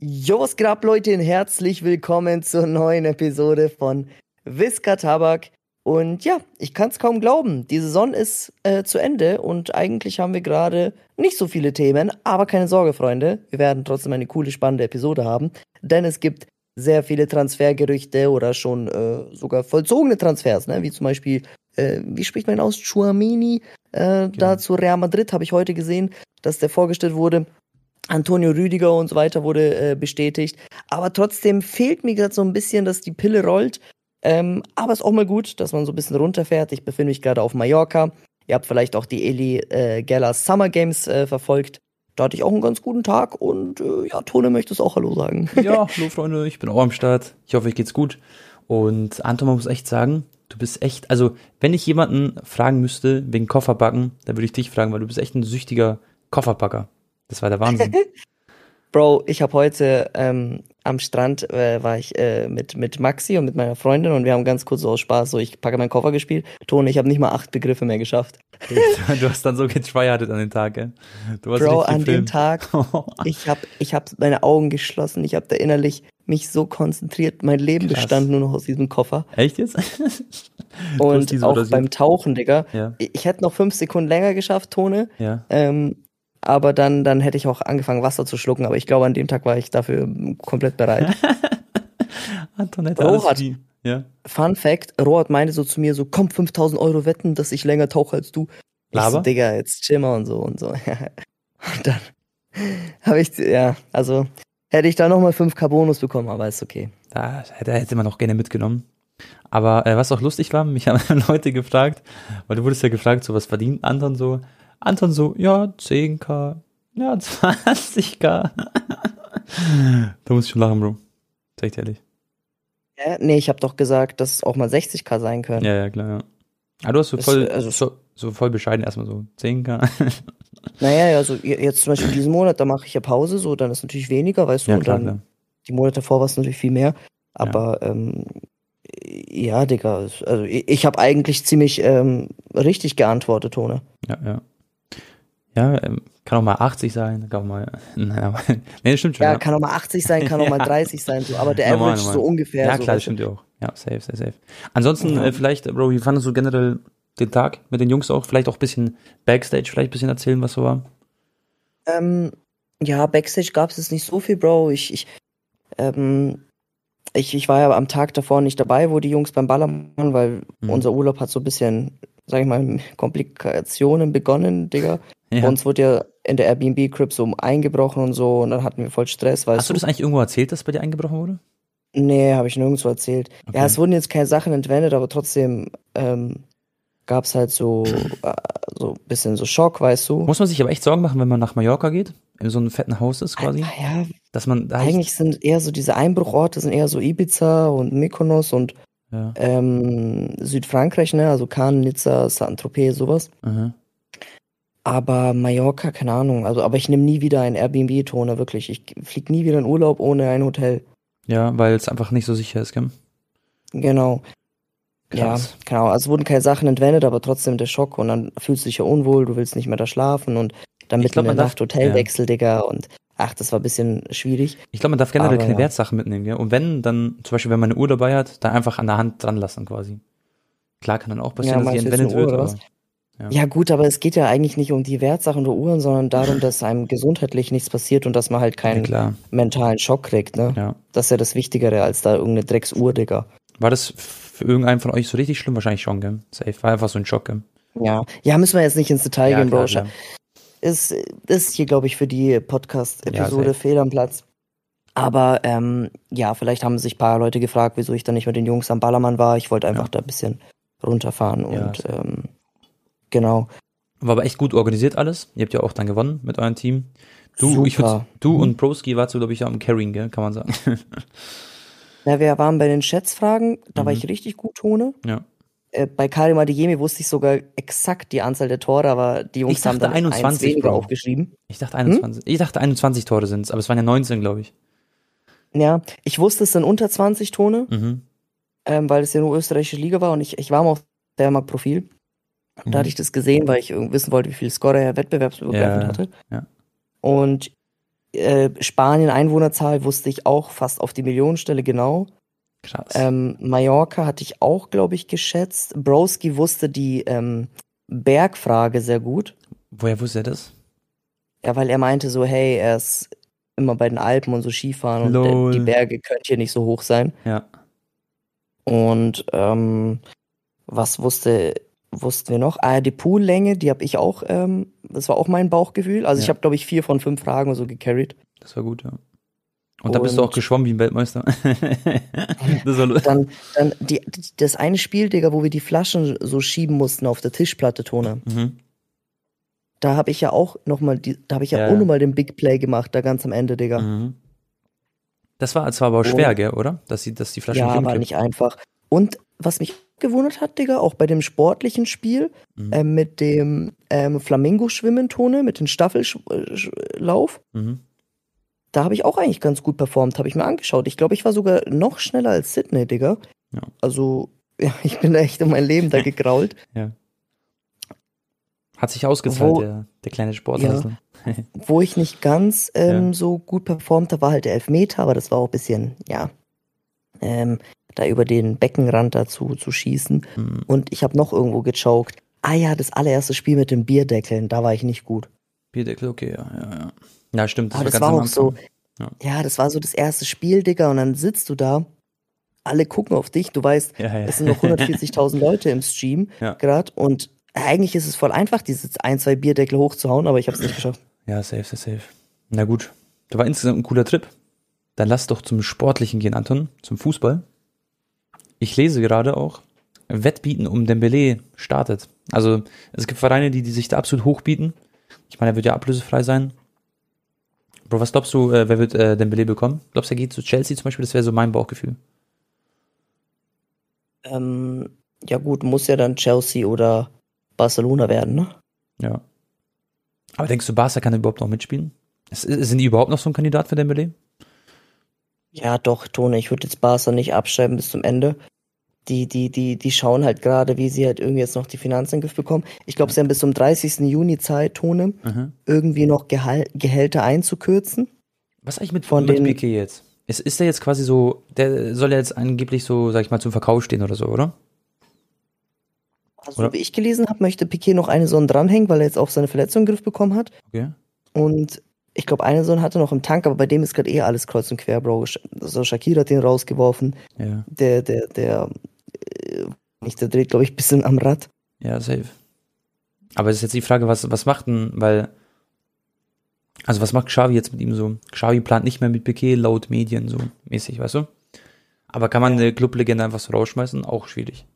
Jo, was geht ab, Leute, und herzlich willkommen zur neuen Episode von Whisker Tabak. Und ja, ich kann es kaum glauben. Die Saison ist äh, zu Ende und eigentlich haben wir gerade nicht so viele Themen, aber keine Sorge, Freunde. Wir werden trotzdem eine coole, spannende Episode haben, denn es gibt sehr viele Transfergerüchte oder schon äh, sogar vollzogene Transfers, ne? wie zum Beispiel, äh, wie spricht man ihn aus? Chuamini, äh, da Genau. zu Real Madrid habe ich heute gesehen, dass der vorgestellt wurde. Antonio Rüdiger und so weiter wurde äh, bestätigt. Aber trotzdem fehlt mir gerade so ein bisschen, dass die Pille rollt. Ähm, aber ist auch mal gut, dass man so ein bisschen runterfährt. Ich befinde mich gerade auf Mallorca. Ihr habt vielleicht auch die Eli äh, Geller Summer Games äh, verfolgt. Da hatte ich auch einen ganz guten Tag und äh, ja, Tone möchte es auch Hallo sagen. Ja, hallo Freunde, ich bin auch am Start. Ich hoffe, euch geht's gut. Und Anton, man muss echt sagen, du bist echt, also wenn ich jemanden fragen müsste wegen Kofferbacken, dann würde ich dich fragen, weil du bist echt ein süchtiger Kofferpacker. Das war der Wahnsinn. Bro, ich habe heute ähm, am Strand äh, war ich äh, mit mit Maxi und mit meiner Freundin und wir haben ganz kurz so aus Spaß so ich packe meinen Koffer gespielt. Tone, ich habe nicht mal acht Begriffe mehr geschafft. du hast dann so getryhardet an den Tag, gell? Du hast Bro, an dem. Tag Ich habe ich hab meine Augen geschlossen. Ich habe da innerlich mich so konzentriert. Mein Leben Krass. bestand nur noch aus diesem Koffer. Echt jetzt? Und auch beim Tauchen, Digga. Ja, Ich ich hätte noch fünf Sekunden länger geschafft, Tone. ja. Ähm, aber dann, dann hätte ich auch angefangen, Wasser zu schlucken. Aber ich glaube, an dem Tag war ich dafür komplett bereit. Anton hätte Bro alles hat- wie, ja. Fun Fact, Rohat meinte so zu mir so, komm, 5000 Euro wetten, dass ich länger tauche als du. Ich so? Digga, jetzt chill mal und so und so. und dann habe ich, ja, also hätte ich da nochmal 5k Bonus bekommen, aber ist okay. Da hätte, man auch gerne mitgenommen. Aber äh, was auch lustig war, mich haben Leute gefragt, weil du wurdest ja gefragt, so was verdient Anton so. Anton so, ja, 10k, ja, 20k. da muss ich schon lachen, Bro. Sag ich dir ehrlich. Hä? Nee, ich habe doch gesagt, dass es auch mal 60k sein können. Ja, ja, klar, ja. Aber du hast so Das, voll, also- so, so voll bescheiden erstmal so 10k. Naja, also je- jetzt zum Beispiel diesen Monat, da mache ich ja Pause, so, dann ist natürlich weniger, weißt du, ja, und klar, dann klar. die Monate davor war es natürlich viel mehr. Aber ähm, ja, Digga, es- also ich, ich habe eigentlich ziemlich ähm, richtig geantwortet, Tone. Ja, ja. Ja, ähm, kann auch mal 80 sein, kann auch mal. Nein, aber, nee, stimmt schon. Ja, Ja, kann auch mal 80 sein, kann auch mal Ja. 30 sein, so, aber der Normal, Average ist so normal. ungefähr. ja so, klar, das stimmt ja auch. Ja, safe, safe, safe. Ansonsten, Ja. äh, vielleicht, Bro, wie fandest du generell den Tag mit den Jungs auch? Vielleicht auch ein bisschen Backstage, vielleicht ein bisschen erzählen, was so war? Ähm, ja, Backstage gab es jetzt nicht so viel, Bro. Ich, ich, ähm, ich, ich war ja am Tag davor nicht dabei, wo die Jungs beim Ballern waren, weil Mhm. unser Urlaub hat so ein bisschen, sag ich mal, Komplikationen begonnen, Digga. Ja. Bei uns wurde ja in der Airbnb-Crib so eingebrochen und so und dann hatten wir voll Stress, weißt Hast du das eigentlich irgendwo erzählt, dass bei dir eingebrochen wurde? Nee, habe ich nirgendwo erzählt. Okay. Ja, es wurden jetzt keine Sachen entwendet, aber trotzdem ähm, gab es halt so äh, so ein bisschen so Schock, weißt du? Muss man sich aber echt Sorgen machen, wenn man nach Mallorca geht, in so einem fetten Haus ist quasi, Ah, Ja, dass man da eigentlich sind eher so diese Einbruchorte sind eher so Ibiza und Mykonos und Ja, ähm, Südfrankreich, ne? Also Cannes, Nizza, Saint-Tropez, sowas. aha. Aber Mallorca, keine Ahnung. Also, aber ich nehme nie wieder ein Airbnb-Toner, wirklich. Ich flieg nie wieder in Urlaub ohne ein Hotel. ja weil es einfach nicht so sicher ist, gell? Genau. Krass. Ja, genau. Also es wurden keine Sachen entwendet, aber trotzdem der Schock und dann fühlst du dich ja unwohl, du willst nicht mehr da schlafen und dann mitten glaub, in der Nacht Hotelwechsel, Digga, und ach, das war ein bisschen schwierig. Ich glaube, man darf generell Aber keine ja. Wertsachen mitnehmen, gell? Und wenn, dann, zum Beispiel, wenn man eine Uhr dabei hat, dann einfach an der Hand dran lassen quasi. Klar kann dann auch passieren, Ja, dass die jetzt entwendet Uhr wird, oder aber. Ja. Ja. gut, aber es geht ja eigentlich nicht um die Wertsachen oder Uhren, sondern darum, dass einem gesundheitlich nichts passiert und dass man halt Ja, keinen klar. mentalen Schock kriegt, ne? Ja. Das ist ja das Wichtigere als da irgendeine Drecksuhr, Digga. War das für irgendeinen von euch so richtig schlimm? Wahrscheinlich schon, gell? Safe. War einfach so ein Schock, gell? Ja. Ja, müssen wir jetzt nicht ins Detail Ja, gehen, Bro. klar. ist, ist hier, glaube ich, für die Podcast-Episode Ja, fehl am Platz. Aber ähm, ja, vielleicht haben sich ein paar Leute gefragt, wieso ich dann nicht mit den Jungs am Ballermann war. Ich wollte einfach Ja. da ein bisschen runterfahren Ja, und ähm, genau. War aber echt gut organisiert alles. Ihr habt ja auch dann gewonnen mit eurem Team. Du, ich würd, Super. du Mhm. und Broski warst du, glaube ich, ja am Carrying, gell? Kann man sagen. Ja, wir waren bei den Schätzfragen, da war Mhm. ich richtig gut, Tone. ja. Äh, bei Karim Adeyemi wusste ich sogar exakt die Anzahl der Tore, aber die Jungs Ich haben eins 21, weniger aufgeschrieben. Ich dachte 21. Ich dachte 21 Tore sind's, aber es waren ja 19, glaube ich. Ja, ich wusste, es sind unter 20 Tone. Mhm. ähm, weil es ja nur österreichische Liga war und ich, ich war mal auf Wehrmarkt-Profil. Und Mhm. da hatte ich das gesehen, weil ich wissen wollte, wie viel Scorer er wettbewerbsübergreifend Ja, hatte. ja. Und Äh, Spanien Einwohnerzahl wusste ich auch fast auf die Millionenstelle genau. Krass. Ähm, Mallorca hatte ich auch, glaube ich, geschätzt. Broski wusste die ähm, Bergfrage sehr gut. Woher wusste er das? Ja, weil er meinte so, hey, er ist immer bei den Alpen und so Skifahren und Lol. der, die Berge können hier nicht so hoch sein. Ja. Und ähm, was wusste wussten wir noch? Ah, die Poollänge, die habe ich auch, ähm, das war auch mein Bauchgefühl. Also ich Ja. habe, glaube ich, vier von fünf Fragen so gecarried. Das war gut, ja. Und da bist du auch Und- geschwommen wie ein Weltmeister. das war lustig. Dann, dann die, das eine Spiel, Digga, wo wir die Flaschen so schieben mussten auf der Tischplatte, Tone. Mhm. Da habe ich ja auch nochmal, da habe ich ja, Ja, auch nochmal den Big Play gemacht, da ganz am Ende, Digga. Mhm. Das war zwar aber auch Und- schwer, gell, oder? Dass, sie, dass die Flasche ja, war nicht einfach. Und was mich gewundert hat, Digga, auch bei dem sportlichen Spiel Mhm. ähm, mit dem ähm, Flamingo-Schwimmen, Tone, mit dem Staffellauf, Mhm. da habe ich auch eigentlich ganz gut performt, habe ich mir angeschaut. Ich glaube, ich war sogar noch schneller als Sydney, Digga. Ja. Also, ja, ich bin da echt um mein Leben da gegrault. Hat sich ausgezahlt, Wo- der, der kleine Sportler. Wo ich nicht ganz ähm, Ja. so gut performt habe, war halt der Elfmeter, aber das war auch ein bisschen, ja, ähm, da über den Beckenrand dazu zu schießen. Mhm. Und ich habe noch irgendwo gechoked. Ah ja, das allererste Spiel mit den Bierdeckeln, da war ich nicht gut. Bierdeckel, okay, ja, ja, ja. Ja, stimmt. Aber das war auch so. Ja. ja, das war so das erste Spiel, Digga, und dann sitzt du da, alle gucken auf dich, du weißt, Ja, ja. es sind noch 140.000 Leute im Stream gerade und eigentlich ist es voll einfach, diese ein, zwei Bierdeckel hochzuhauen, aber ich habe es nicht geschafft. Ja, safe, safe, safe. Na gut. Da war insgesamt ein cooler Trip. Dann lass doch zum Sportlichen gehen, Anton, zum Fußball. Ich lese gerade auch, Wettbieten um Dembele startet. Also es gibt Vereine, die, die sich da absolut hochbieten. Ich meine, er wird ja ablösefrei sein. Bro, was glaubst du, äh, wer wird äh, Dembele bekommen? Glaubst du, er geht zu Chelsea zum Beispiel? Das wäre so mein Bauchgefühl. Ähm, ja gut, muss ja dann Chelsea oder Barcelona werden, ne? Ja. Aber denkst du, Barca kann überhaupt noch mitspielen? Sind die überhaupt noch so ein Kandidat für Dembele? Ja, doch, Tone, ich würde jetzt Barca nicht abschreiben bis zum Ende. Die, die, die, die schauen halt gerade, wie sie halt irgendwie jetzt noch die Finanzen in den Griff bekommen. Ich glaube, sie haben bis zum 30. Juni Zeit, Tone, Mhm. irgendwie noch Gehal Gehälter einzukürzen. Was eigentlich mit, Von mit den- Piquet jetzt? Ist, ist der jetzt quasi so, der soll ja jetzt angeblich so, sag ich mal, zum Verkauf stehen oder so, oder? Also, Oder? wie ich gelesen habe, möchte Piquet noch eine Sonne dranhängen, weil er jetzt auch seine Verletzung in den Griff bekommen hat. Okay. Und ich glaube, eine Sonne hat er noch im Tank, aber bei dem ist gerade eh alles kreuz und quer, Bro. Also Shakira hat den rausgeworfen. Ja. Der, der, der, äh, nicht, der dreht, glaube ich, ein bisschen am Rad. Ja, safe. Aber es ist jetzt die Frage, was, was macht denn, weil, also was macht Xavi jetzt mit ihm so? Xavi plant nicht mehr mit Piquet laut Medien so mäßig, weißt du? Aber kann man eine Clublegende einfach so rausschmeißen? Auch schwierig.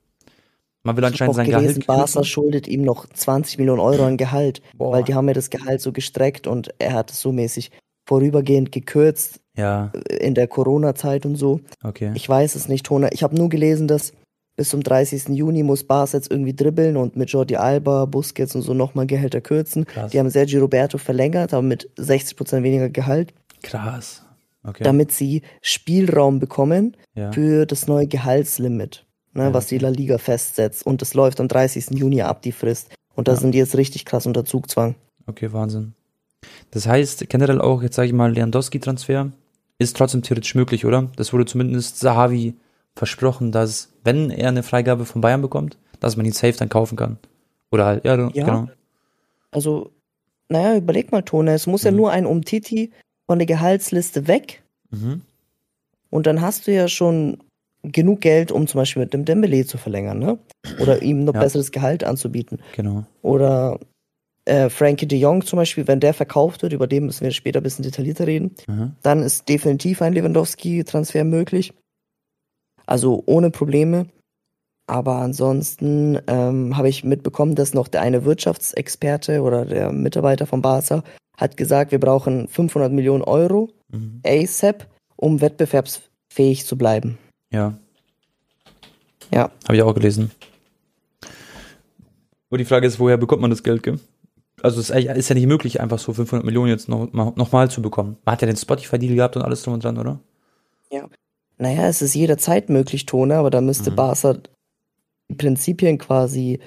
Man will anscheinend sein gelesen, Gehalt Barca schuldet ihm noch 20 Millionen Euro an Gehalt, Boah. weil die haben ja das Gehalt so gestreckt und er hat es so mäßig vorübergehend gekürzt Ja, äh, in der Corona-Zeit und so. okay. Ich weiß es nicht, Tona. Ich habe nur gelesen, dass bis zum 30. Juni muss Barca jetzt irgendwie dribbeln und mit Jordi Alba, Busquets und so nochmal Gehälter kürzen. Krass. Die haben Sergio Roberto verlängert, aber mit 60% weniger Gehalt, Krass. Okay. damit sie Spielraum bekommen ja. für das neue Gehaltslimit, ne, Ja, was die La Liga festsetzt. Und das läuft am 30. Juni ab, die Frist. Und da Ja. sind die jetzt richtig krass unter Zugzwang. Okay, Wahnsinn. Das heißt, generell auch, jetzt sage ich mal, Lewandowski-Transfer ist trotzdem theoretisch möglich, oder? Das wurde zumindest Sahavi versprochen, dass, wenn er eine Freigabe von Bayern bekommt, dass man ihn safe dann kaufen kann. Oder halt, ja, Ja. genau. Also, naja, überleg mal, Tone, es muss ja Mhm. nur ein Umtiti von der Gehaltsliste weg Mhm. Und dann hast du ja schon genug Geld, um zum Beispiel mit dem Dembele zu verlängern, ne? Oder ihm noch Ja. besseres Gehalt anzubieten. Genau. Oder äh, Frankie de Jong zum Beispiel, wenn der verkauft wird, über den müssen wir später ein bisschen detaillierter reden, Mhm. dann ist definitiv ein Lewandowski-Transfer möglich. Also ohne Probleme. Aber ansonsten ähm, habe ich mitbekommen, dass noch der eine Wirtschaftsexperte oder der Mitarbeiter von Barca hat gesagt, wir brauchen 500 Millionen Euro Mhm. ASAP, um wettbewerbsfähig zu bleiben. Ja, Ja, habe ich auch gelesen. Und die Frage ist, woher bekommt man das Geld, gell? Also es ist ja nicht möglich, einfach so 500 Millionen jetzt noch, mal- noch mal zu bekommen. Man hat ja den Spotify-Deal gehabt und alles drum und dran, oder? naja, es ist jederzeit möglich, Tone, aber da müsste Mhm. Barca die Prinzipien quasi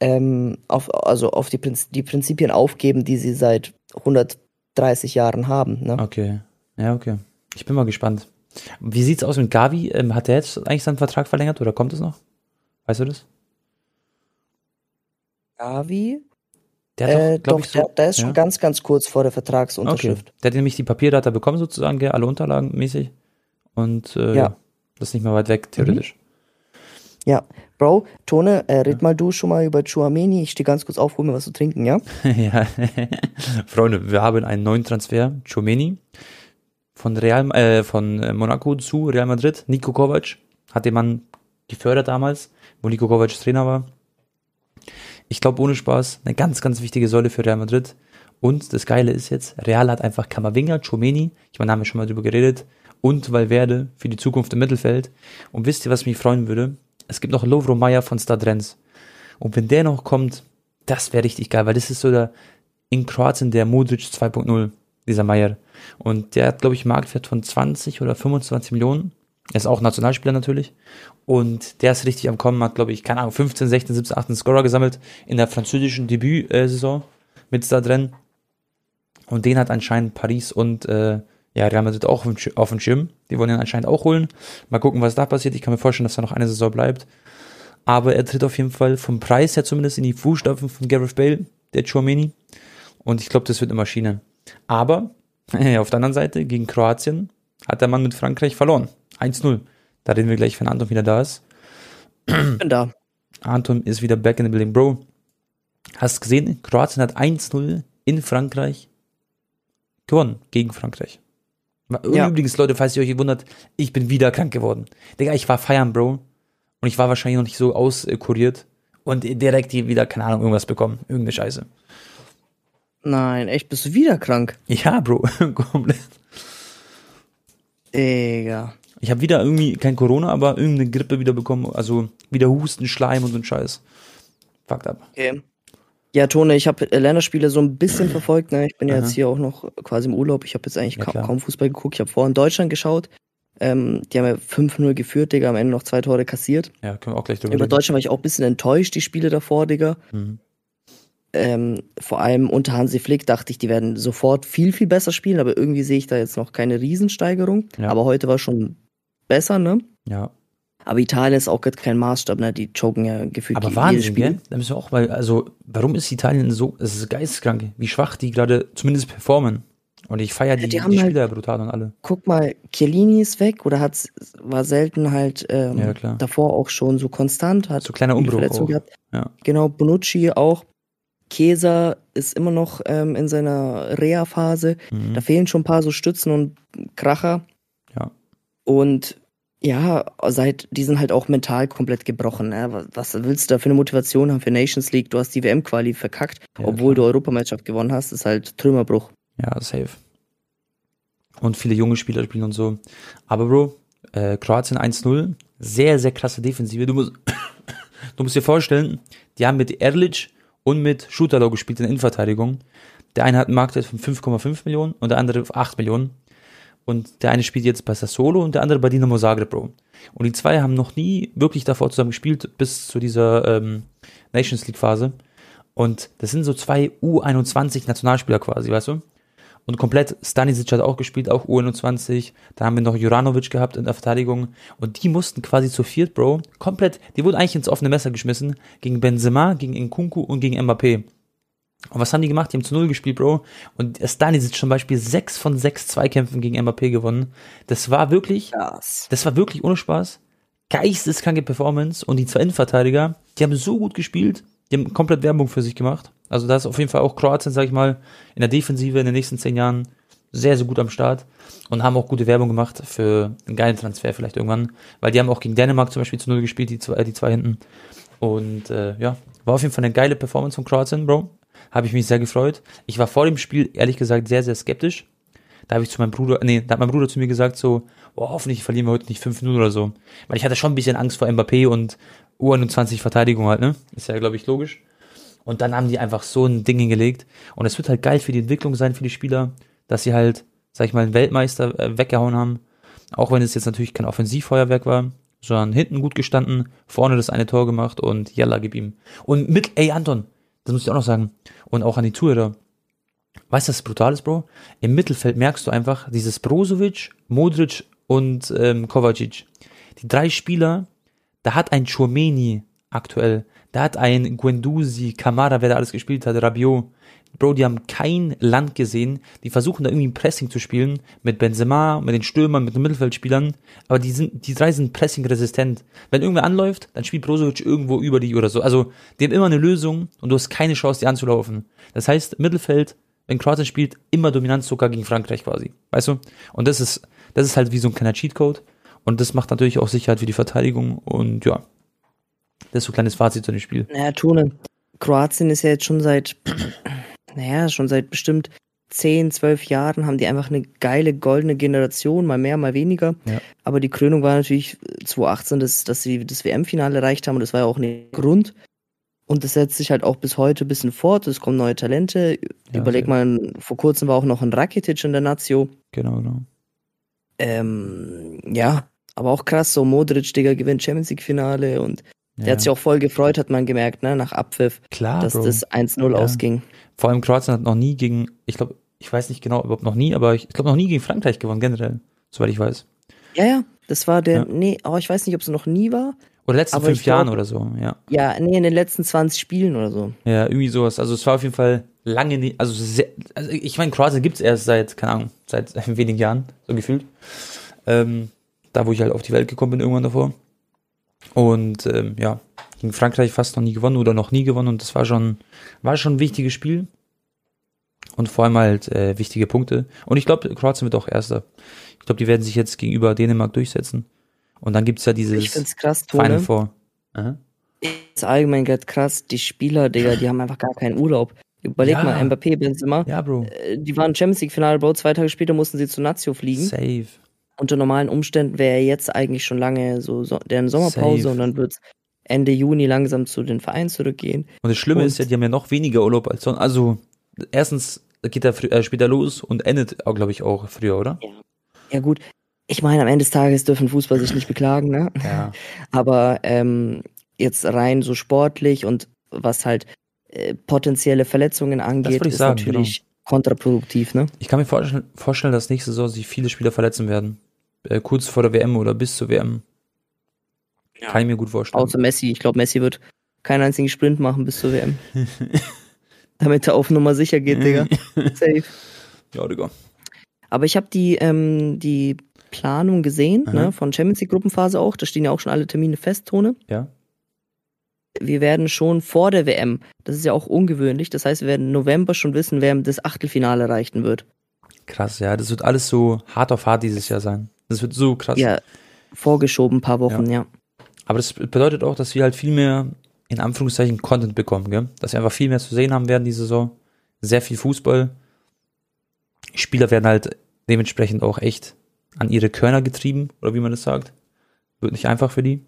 ähm, auf, also auf die, Prinz, die Prinzipien aufgeben, die sie seit 100 30 Jahren haben. Ne? Okay. Ja, okay. Ich bin mal gespannt. Wie sieht's aus mit Gavi? Ähm, hat der jetzt eigentlich seinen Vertrag verlängert oder kommt es noch? Weißt du das? Gavi? Der Äh, glaub doch, der, der ist ja? schon ganz, ganz kurz vor der Vertragsunterschrift. Okay. Der hat nämlich die Papierdata bekommen sozusagen, gell? alle Unterlagen mäßig. Und äh, Ja. das ist nicht mehr weit weg, theoretisch. Ja. Bro, Tone, äh, red mal du schon mal über Chuameni. Ich stehe ganz kurz auf, hol mir was zu trinken, ja? ja. Freunde, wir haben einen neuen Transfer, Chomeni, von Real, äh, von äh, Monaco zu Real Madrid. Nico Kovac hat den Mann gefördert damals, wo Nico Kovac Trainer war. Ich glaube, ohne Spaß, eine ganz, ganz wichtige Säule für Real Madrid. Und das Geile ist jetzt, Real hat einfach Kamavinga, Chomeni, ich meine, da haben wir schon mal drüber geredet, und Valverde für die Zukunft im Mittelfeld. Und wisst ihr, was mich freuen würde? Es gibt noch Lovro Meyer von Stadrenz. Und wenn der noch kommt, das wäre richtig geil, weil das ist so der, in Kroatien der Modric 2.0, dieser Meyer. Und der hat, glaube ich, einen Marktwert von 20 oder 25 Millionen. Er ist auch Nationalspieler natürlich. Und der ist richtig am Kommen, hat, glaube ich, keine Ahnung, 15, 16, 17, 18 Scorer gesammelt in der französischen Debütsaison mit Stadren. Und den hat anscheinend Paris und äh, ja, Real Madrid auch auf dem Sch- auf dem Schirm. Die wollen ihn anscheinend auch holen. Mal gucken, was da passiert. Ich kann mir vorstellen, dass er noch eine Saison bleibt. Aber er tritt auf jeden Fall vom Preis her zumindest in die Fußstapfen von Gareth Bale, der Chouameni. Und ich glaube, das wird eine Maschine. Aber auf der anderen Seite, gegen Kroatien, hat der Mann mit Frankreich verloren. 1-0. Da reden wir gleich, wenn Anton wieder da ist. Ich bin da. Anton ist wieder back in the building. Bro, hast gesehen, Kroatien hat 1-0 in Frankreich gewonnen gegen Frankreich. Und Ja. Übrigens, Leute, falls ihr euch wundert, ich bin wieder krank geworden. Digga, ich war feiern, Bro. Und ich war wahrscheinlich noch nicht so auskuriert. Und direkt hier wieder, keine Ahnung, irgendwas bekommen. Irgendeine Scheiße. Nein, echt, bist du wieder krank? Ja, Bro, komplett. Digga. Ich habe wieder irgendwie kein Corona, aber irgendeine Grippe wieder bekommen. Also wieder Husten, Schleim und so ein Scheiß. Fucked up. Okay. Ja, Tone, ich habe Länderspiele so ein bisschen verfolgt. Ne? Ich bin ja jetzt hier auch noch quasi im Urlaub. Ich habe jetzt eigentlich Ja, ka klar. kaum Fußball geguckt. Ich habe vorhin Deutschland geschaut. Ähm, die haben ja 5-0 geführt, Digga. Am Ende noch zwei Tore kassiert. Ja, können wir auch gleich drüber Über reden. Deutschland war ich auch ein bisschen enttäuscht, die Spiele davor, Digga. Mhm. Ähm, vor allem unter Hansi Flick dachte ich, die werden sofort viel, viel besser spielen, aber irgendwie sehe ich da jetzt noch keine Riesensteigerung. Ja. Aber heute war schon besser, ne? Ja, Aber Italien ist auch gerade kein Maßstab, ne? Die choken ja gefühlt Aber Wahnsinn, Spiel. gell? Da müssen wir auch, weil, also, warum ist Italien so, es ist geisteskrank, wie schwach die gerade zumindest performen. Und ich feiere die, Ja, die die, halt- Spieler brutal und alle. Guck mal, Chiellini ist weg oder hat war selten halt ähm, Ja, davor auch schon so konstant, hat So kleiner Umbruch auch. gehabt. Ja. Genau, Bonucci auch. Chiesa ist immer noch ähm, in seiner Reha-Phase. Mhm. Da fehlen schon ein paar so Stützen und Kracher. Ja. Und ja, seit die sind halt auch mental komplett gebrochen. Ne? Was- willst du da für eine Motivation haben für Nations League? Du hast die WM-Quali verkackt, Ja, obwohl du Europameisterschaft gewonnen hast. ist halt Trümmerbruch. Ja, safe. Und viele junge Spieler spielen und so. Aber Bro, äh, Kroatien 1-0, sehr, sehr krasse Defensive. Du musst, du musst dir vorstellen, die haben mit Erlic und mit Schutalo gespielt in Innenverteidigung. Der eine hat einen Marktwert von 5,5 Millionen und der andere auf 8 Millionen. Und der eine spielt jetzt bei Sassuolo und der andere bei Dinamo Zagreb. Und die zwei haben noch nie wirklich davor zusammen gespielt, bis zu dieser ähm, Nations League Phase. Und das sind so zwei U21 Nationalspieler quasi, weißt du? Und komplett, Stanisic hat auch gespielt, auch U21. Da haben wir noch Juranovic gehabt in der Verteidigung. Und die mussten quasi zu viert, Bro, komplett, die wurden eigentlich ins offene Messer geschmissen. Gegen Benzema, gegen Nkunku und gegen Mbappé. Und was haben die gemacht? Die haben zu Null gespielt, Bro. Und Stanisic zum Beispiel sechs von sechs Zweikämpfen gegen Mbappé gewonnen. Das war wirklich, Krass. das war wirklich ohne Spaß. Geisteskranke Performance. Und die zwei Innenverteidiger, die haben so gut gespielt. Die haben komplett Werbung für sich gemacht. Also da ist auf jeden Fall auch Kroatien, sag ich mal, in der Defensive in den nächsten zehn Jahren sehr, sehr gut am Start. Und haben auch gute Werbung gemacht für einen geilen Transfer vielleicht irgendwann. Weil die haben auch gegen Dänemark zum Beispiel zu Null gespielt, die zwei, die zwei hinten. Und äh, ja, war auf jeden Fall eine geile Performance von Kroatien, Bro. Habe ich mich sehr gefreut. Ich war vor dem Spiel, ehrlich gesagt, sehr, sehr skeptisch. Da habe ich zu meinem Bruder, nee, da hat mein Bruder zu mir gesagt so, oh, hoffentlich verlieren wir heute nicht 5-0 oder so. Weil ich hatte schon ein bisschen Angst vor Mbappé und U21 Verteidigung halt, ne? Ist ja, glaube ich, logisch. Und dann haben die einfach so ein Ding hingelegt. Und es wird halt geil für die Entwicklung sein, für die Spieler, dass sie halt, sag ich mal, einen Weltmeister äh, weggehauen haben. Auch wenn es jetzt natürlich kein Offensivfeuerwerk war, sondern hinten gut gestanden, vorne das eine Tor gemacht und Jalla gib ihm. Und mit, ey Anton, das muss ich auch noch sagen. Und auch an die Zuhörer. Weißt du, was brutal ist, Bro? Im Mittelfeld merkst du einfach, dieses Brozovic, Modric und ähm, Kovacic. Die drei Spieler, da hat ein Chouameni aktuell, da hat ein Guendouzi, Kamara, wer da alles gespielt hat, Rabiot. Bro, die haben kein Land gesehen. Die versuchen da irgendwie ein Pressing zu spielen mit Benzema, mit den Stürmern, mit den Mittelfeldspielern. Aber die sind, die drei sind Pressing-resistent. Wenn irgendwer anläuft, dann spielt Brozovic irgendwo über die oder so. Also, die haben immer eine Lösung und du hast keine Chance, die anzulaufen. Das heißt, Mittelfeld, wenn Kroatien spielt, immer Dominanz sogar gegen Frankreich quasi. Weißt du? Und das ist, das ist halt wie so ein kleiner Cheatcode. Und das macht natürlich auch Sicherheit für die Verteidigung. Und ja, das ist so ein kleines Fazit zu dem Spiel. Naja, Tone, Kroatien ist ja jetzt schon seit, naja, schon seit bestimmt 10, 12 Jahren haben die einfach eine geile goldene Generation, mal mehr, mal weniger. Ja. Aber die Krönung war natürlich 2018, dass, dass sie das WM-Finale erreicht haben und das war ja auch ein Grund. Und das setzt sich halt auch bis heute ein bisschen fort. Es kommen neue Talente. Ja, Überleg mal, vor kurzem war auch noch ein Rakitic in der Nazio. Genau, genau. Ähm, ja, aber auch krass, so Modric, Digga, gewinnt Champions League-Finale und Ja. der hat sich auch voll gefreut, hat man gemerkt, ne, nach Abpfiff, Klar, dass Bro. das 1-0 Ja. ausging. Vor allem Kroatien hat noch nie gegen, ich glaube, ich weiß nicht genau, überhaupt noch nie, aber ich glaube noch nie gegen Frankreich gewonnen, generell, soweit ich weiß. Ja, ja, das war der, Ja. nee, aber ich weiß nicht, ob es noch nie war. Oder letzten fünf ich glaub- Jahren oder so, ja. Ja, nee, in den letzten 20 Spielen oder so. Ja, irgendwie sowas. Also es war auf jeden Fall lange nie, also sehr, also ich meine, Kroatien gibt's erst seit, keine Ahnung, seit wenigen Jahren, so gefühlt. Ähm, da, wo ich halt auf die Welt gekommen bin, irgendwann davor. Und ähm, ja, gegen Frankreich fast noch nie gewonnen oder noch nie gewonnen und das war schon, war schon ein wichtiges Spiel. Und vor allem halt äh, wichtige Punkte. Und ich glaube, Kroatien wird auch Erster. Ich glaube, die werden sich jetzt gegenüber Dänemark durchsetzen. Und dann gibt's ja dieses Ich find's krass, Final Tone. Four. Aha. ist allgemein gerade krass, die Spieler, Digga, die haben einfach gar keinen Urlaub. Überleg Ja. mal, Mbappé, Benzema, Ja, Bro. äh, die waren Champions League-Finale, Bro, zwei Tage später mussten sie zu Nazio fliegen. Safe. Unter normalen Umständen wäre jetzt eigentlich schon lange so, so deren Sommerpause Safe. und dann wird's Ende Juni langsam zu den Vereinen zurückgehen. Und das Schlimme Und- ist ja, die haben ja noch weniger Urlaub als sonst. Also, erstens geht er frü- äh, später los und endet, glaube ich, auch früher, oder? Ja gut, ich meine, am Ende des Tages dürfen Fußball sich nicht beklagen, ne? Ja. Aber ähm, jetzt rein so sportlich und was halt äh, potenzielle Verletzungen angeht, ist sagen, natürlich kontraproduktiv, ne? Ich kann mir vorstellen, vorstellen, dass nächste Saison sich viele Spieler verletzen werden. Äh, kurz vor der WM oder bis zur WM. Ja. Kann ich mir gut vorstellen. Außer Messi. Ich glaube, Messi wird keinen einzigen Sprint machen bis zur WM. Damit er auf Nummer sicher geht, Digga. Safe. ja, Digga. Aber ich habe die, ähm, die Planung gesehen, Aha. ne, von Champions League Gruppenphase auch. Da stehen ja auch schon alle Termine fest, Tone. Ja. Wir werden schon vor der WM, das ist ja auch ungewöhnlich, das heißt, wir werden im November schon wissen, wer das Achtelfinale erreichen wird. Krass, ja. Das wird alles so hart auf hart dieses Jahr sein. Das wird so krass. Ja, vorgeschoben, ein paar Wochen, ja. Aber das bedeutet auch, dass wir halt viel mehr, in Anführungszeichen, Content bekommen, gell? Dass wir einfach viel mehr zu sehen haben werden diese Saison. Sehr viel Fußball. Spieler werden halt dementsprechend auch echt an ihre Körner getrieben, oder wie man das sagt. Wird nicht einfach für die.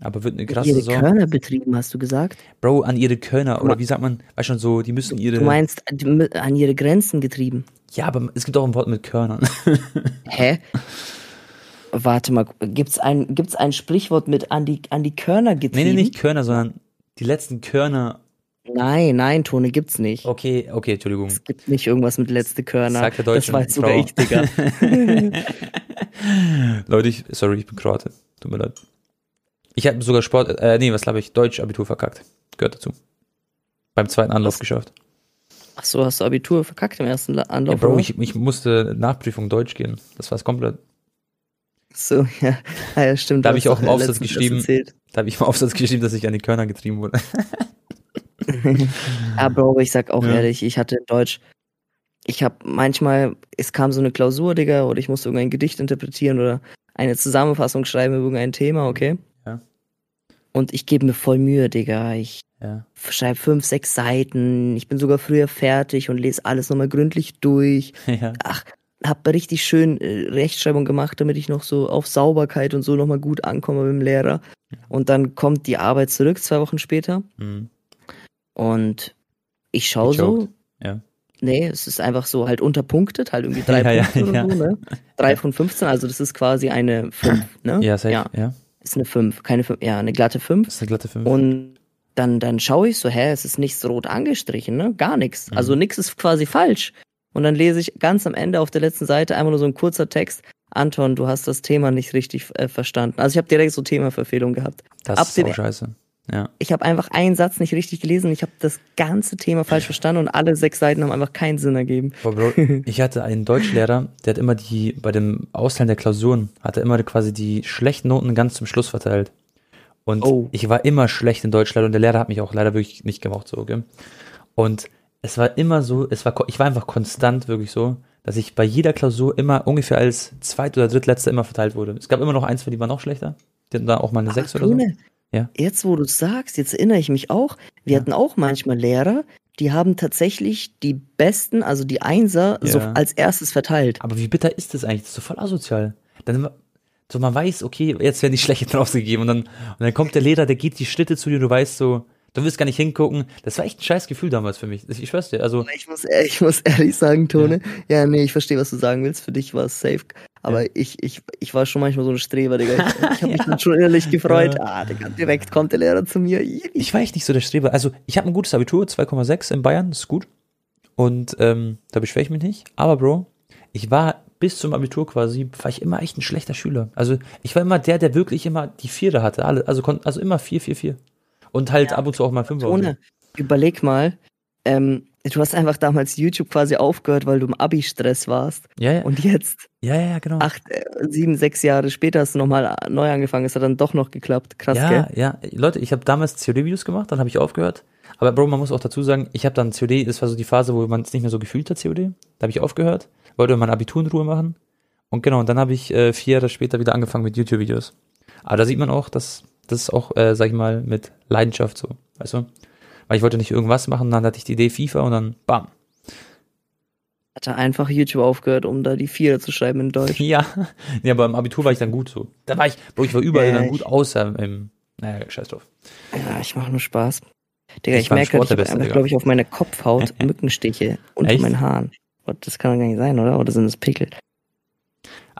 Aber wird eine krasse Ihre Saison. Körner betrieben, hast du gesagt? Bro, an ihre Körner, oder wie sagt man, weißt schon so, die müssen ihre. Du meinst an ihre Grenzen getrieben? ja, aber es gibt auch ein Wort mit Körnern. Hä? Warte mal, gibt's ein, gibt's ein Sprichwort mit an die, an die Körner nee, getrieben? nee, nicht Körner, sondern die letzten Körner. Nein, nein, Tone gibt's nicht. Okay, okay, Entschuldigung. Es gibt nicht irgendwas mit letzte Körner. Sagt der deutsche das weiß sogar Frau. ich, Digga. Leute, ich, sorry, ich bin Kroate. Tut mir leid. Ich habe sogar Sport, äh, nee, was glaube ich, Deutsch-Abitur verkackt. Gehört dazu. Beim zweiten Anlauf Was? geschafft. Ach so, hast du Abitur verkackt im ersten La- Ja, Anlauf? Bro, ich, ich musste Nachprüfung Deutsch gehen. Das war's komplett. So, ja. Ah, ja, stimmt. Da du hab ich auch im doch Aufsatz geschrieben. Da habe ich mal Aufsatz geschrieben, dass ich an die Körner getrieben wurde. Ah, Bro, ich sag auch Ja. ehrlich, ich hatte in Deutsch, ich habe manchmal, es kam so eine Klausur, Digga, oder ich musste irgendein Gedicht interpretieren oder eine Zusammenfassung schreiben über irgendein Thema, okay? Ja. Und ich gebe mir voll Mühe, Digga. Ich Ja. schreibe fünf, sechs Seiten. Ich bin sogar früher fertig und lese alles nochmal gründlich durch. ja. Ach, hab richtig schön äh, Rechtschreibung gemacht, damit ich noch so auf Sauberkeit und so nochmal gut ankomme mit dem Lehrer. Und dann kommt die Arbeit zurück, zwei Wochen später. Mhm. Und ich schaue so. Ja. Nee, es ist einfach so halt unterpunktet, halt irgendwie drei Ja, Punkte ja. oder so, ne? Drei von 15, also das ist quasi eine 5, ne? Ja, safe. Ja, Ja. ist eine 5, keine 5, ja, eine glatte 5. Das ist eine glatte 5. Und dann, dann schaue ich so, hä, es ist nichts rot angestrichen, ne? Gar nichts. Mhm. Also nichts ist quasi falsch. Und dann lese ich ganz am Ende auf der letzten Seite einfach nur so ein kurzer Text. Anton, du hast das Thema nicht richtig äh, verstanden. Also ich habe direkt so Themaverfehlung gehabt. Das Ab ist auch scheiße. Ja. Ich habe einfach einen Satz nicht richtig gelesen. Ich habe das ganze Thema falsch verstanden und alle sechs Seiten haben einfach keinen Sinn ergeben. Bro, ich hatte einen Deutschlehrer, der hat immer die, bei dem Austeilen der Klausuren, hat er immer quasi die schlechten Noten ganz zum Schluss verteilt. Und Oh. ich war immer schlecht in Deutsch leider und der Lehrer hat mich auch leider wirklich nicht gemocht, so, okay? Und es war immer so, es war, ich war einfach konstant wirklich so, dass ich bei jeder Klausur immer ungefähr als zweit- oder drittletzter immer verteilt wurde. Es gab immer noch eins, die waren noch schlechter. Die hatten da auch mal eine sechs oder so. Ja. Jetzt, wo du sagst, jetzt erinnere ich mich auch, wir Ja. hatten auch manchmal Lehrer, die haben tatsächlich die besten, also die Einser, so Ja. als erstes verteilt. Aber wie bitter ist das eigentlich? Das ist so voll asozial. Dann, so man weiß, okay, jetzt werden die schlecht rausgegeben und dann, und dann kommt der Lehrer, der geht die Schritte zu dir und du weißt so, du willst gar nicht hingucken. Das war echt ein scheiß Gefühl damals für mich. Ich schwör's dir. Also, Ich muss, e- ich muss ehrlich sagen, Tone, ja, nee, ich verstehe, was du sagen willst. Für dich war es safe. Aber ich, ich, ich war schon manchmal so ein Streber, Digga. Ich, ich habe mich dann schon innerlich gefreut. Ja. Ah, Digga, direkt kommt der Lehrer zu mir. ich war echt nicht so der Streber. Also, ich habe ein gutes Abitur, 2,6 in Bayern, das ist gut. Und ähm, da beschwere ich mich nicht. Aber Bro, ich war bis zum Abitur quasi, war ich immer echt ein schlechter Schüler. Also, ich war immer der, der wirklich immer die Viere hatte. Alle, also, also immer vier, vier, vier. Und halt ab und zu auch mal fünf. Tone, überleg mal, ähm, du hast einfach damals YouTube quasi aufgehört, weil du im Abi-Stress warst. Ja, ja, Und jetzt, ja, ja, genau. acht, äh, sieben, sechs Jahre später hast du nochmal neu angefangen. Es hat dann doch noch geklappt. Krass, ja, gell? ja, Leute, ich habe damals COD-Videos gemacht, dann habe ich aufgehört. Aber Bro, man muss auch dazu sagen, ich habe dann COD, das war so die Phase, wo man es nicht mehr so gefühlt hat, COD. Da habe ich aufgehört, wollte mein Abitur in Ruhe machen. Und genau, und dann habe ich äh, vier Jahre später wieder angefangen mit YouTube-Videos. Aber da sieht man auch, dass das ist auch, äh, sag ich mal, mit Leidenschaft so, weißt du? Weil ich wollte nicht irgendwas machen, dann hatte ich die Idee FIFA und dann bam. Hat er einfach YouTube aufgehört, um da die Vierer zu schreiben in Deutsch. Ja, ja, aber im Abitur war ich dann gut so. Da war ich, Bro, ich war überall Ja, dann gut, außer im, naja, scheiß drauf. Ja, ich mache nur Spaß. Digga, Ich ich, merke, ich habe einfach, glaube ich, auf meiner Kopfhaut Mückenstiche unter Echt? meinen Haaren. Das kann doch gar nicht sein, oder? Oder sind das Pickel?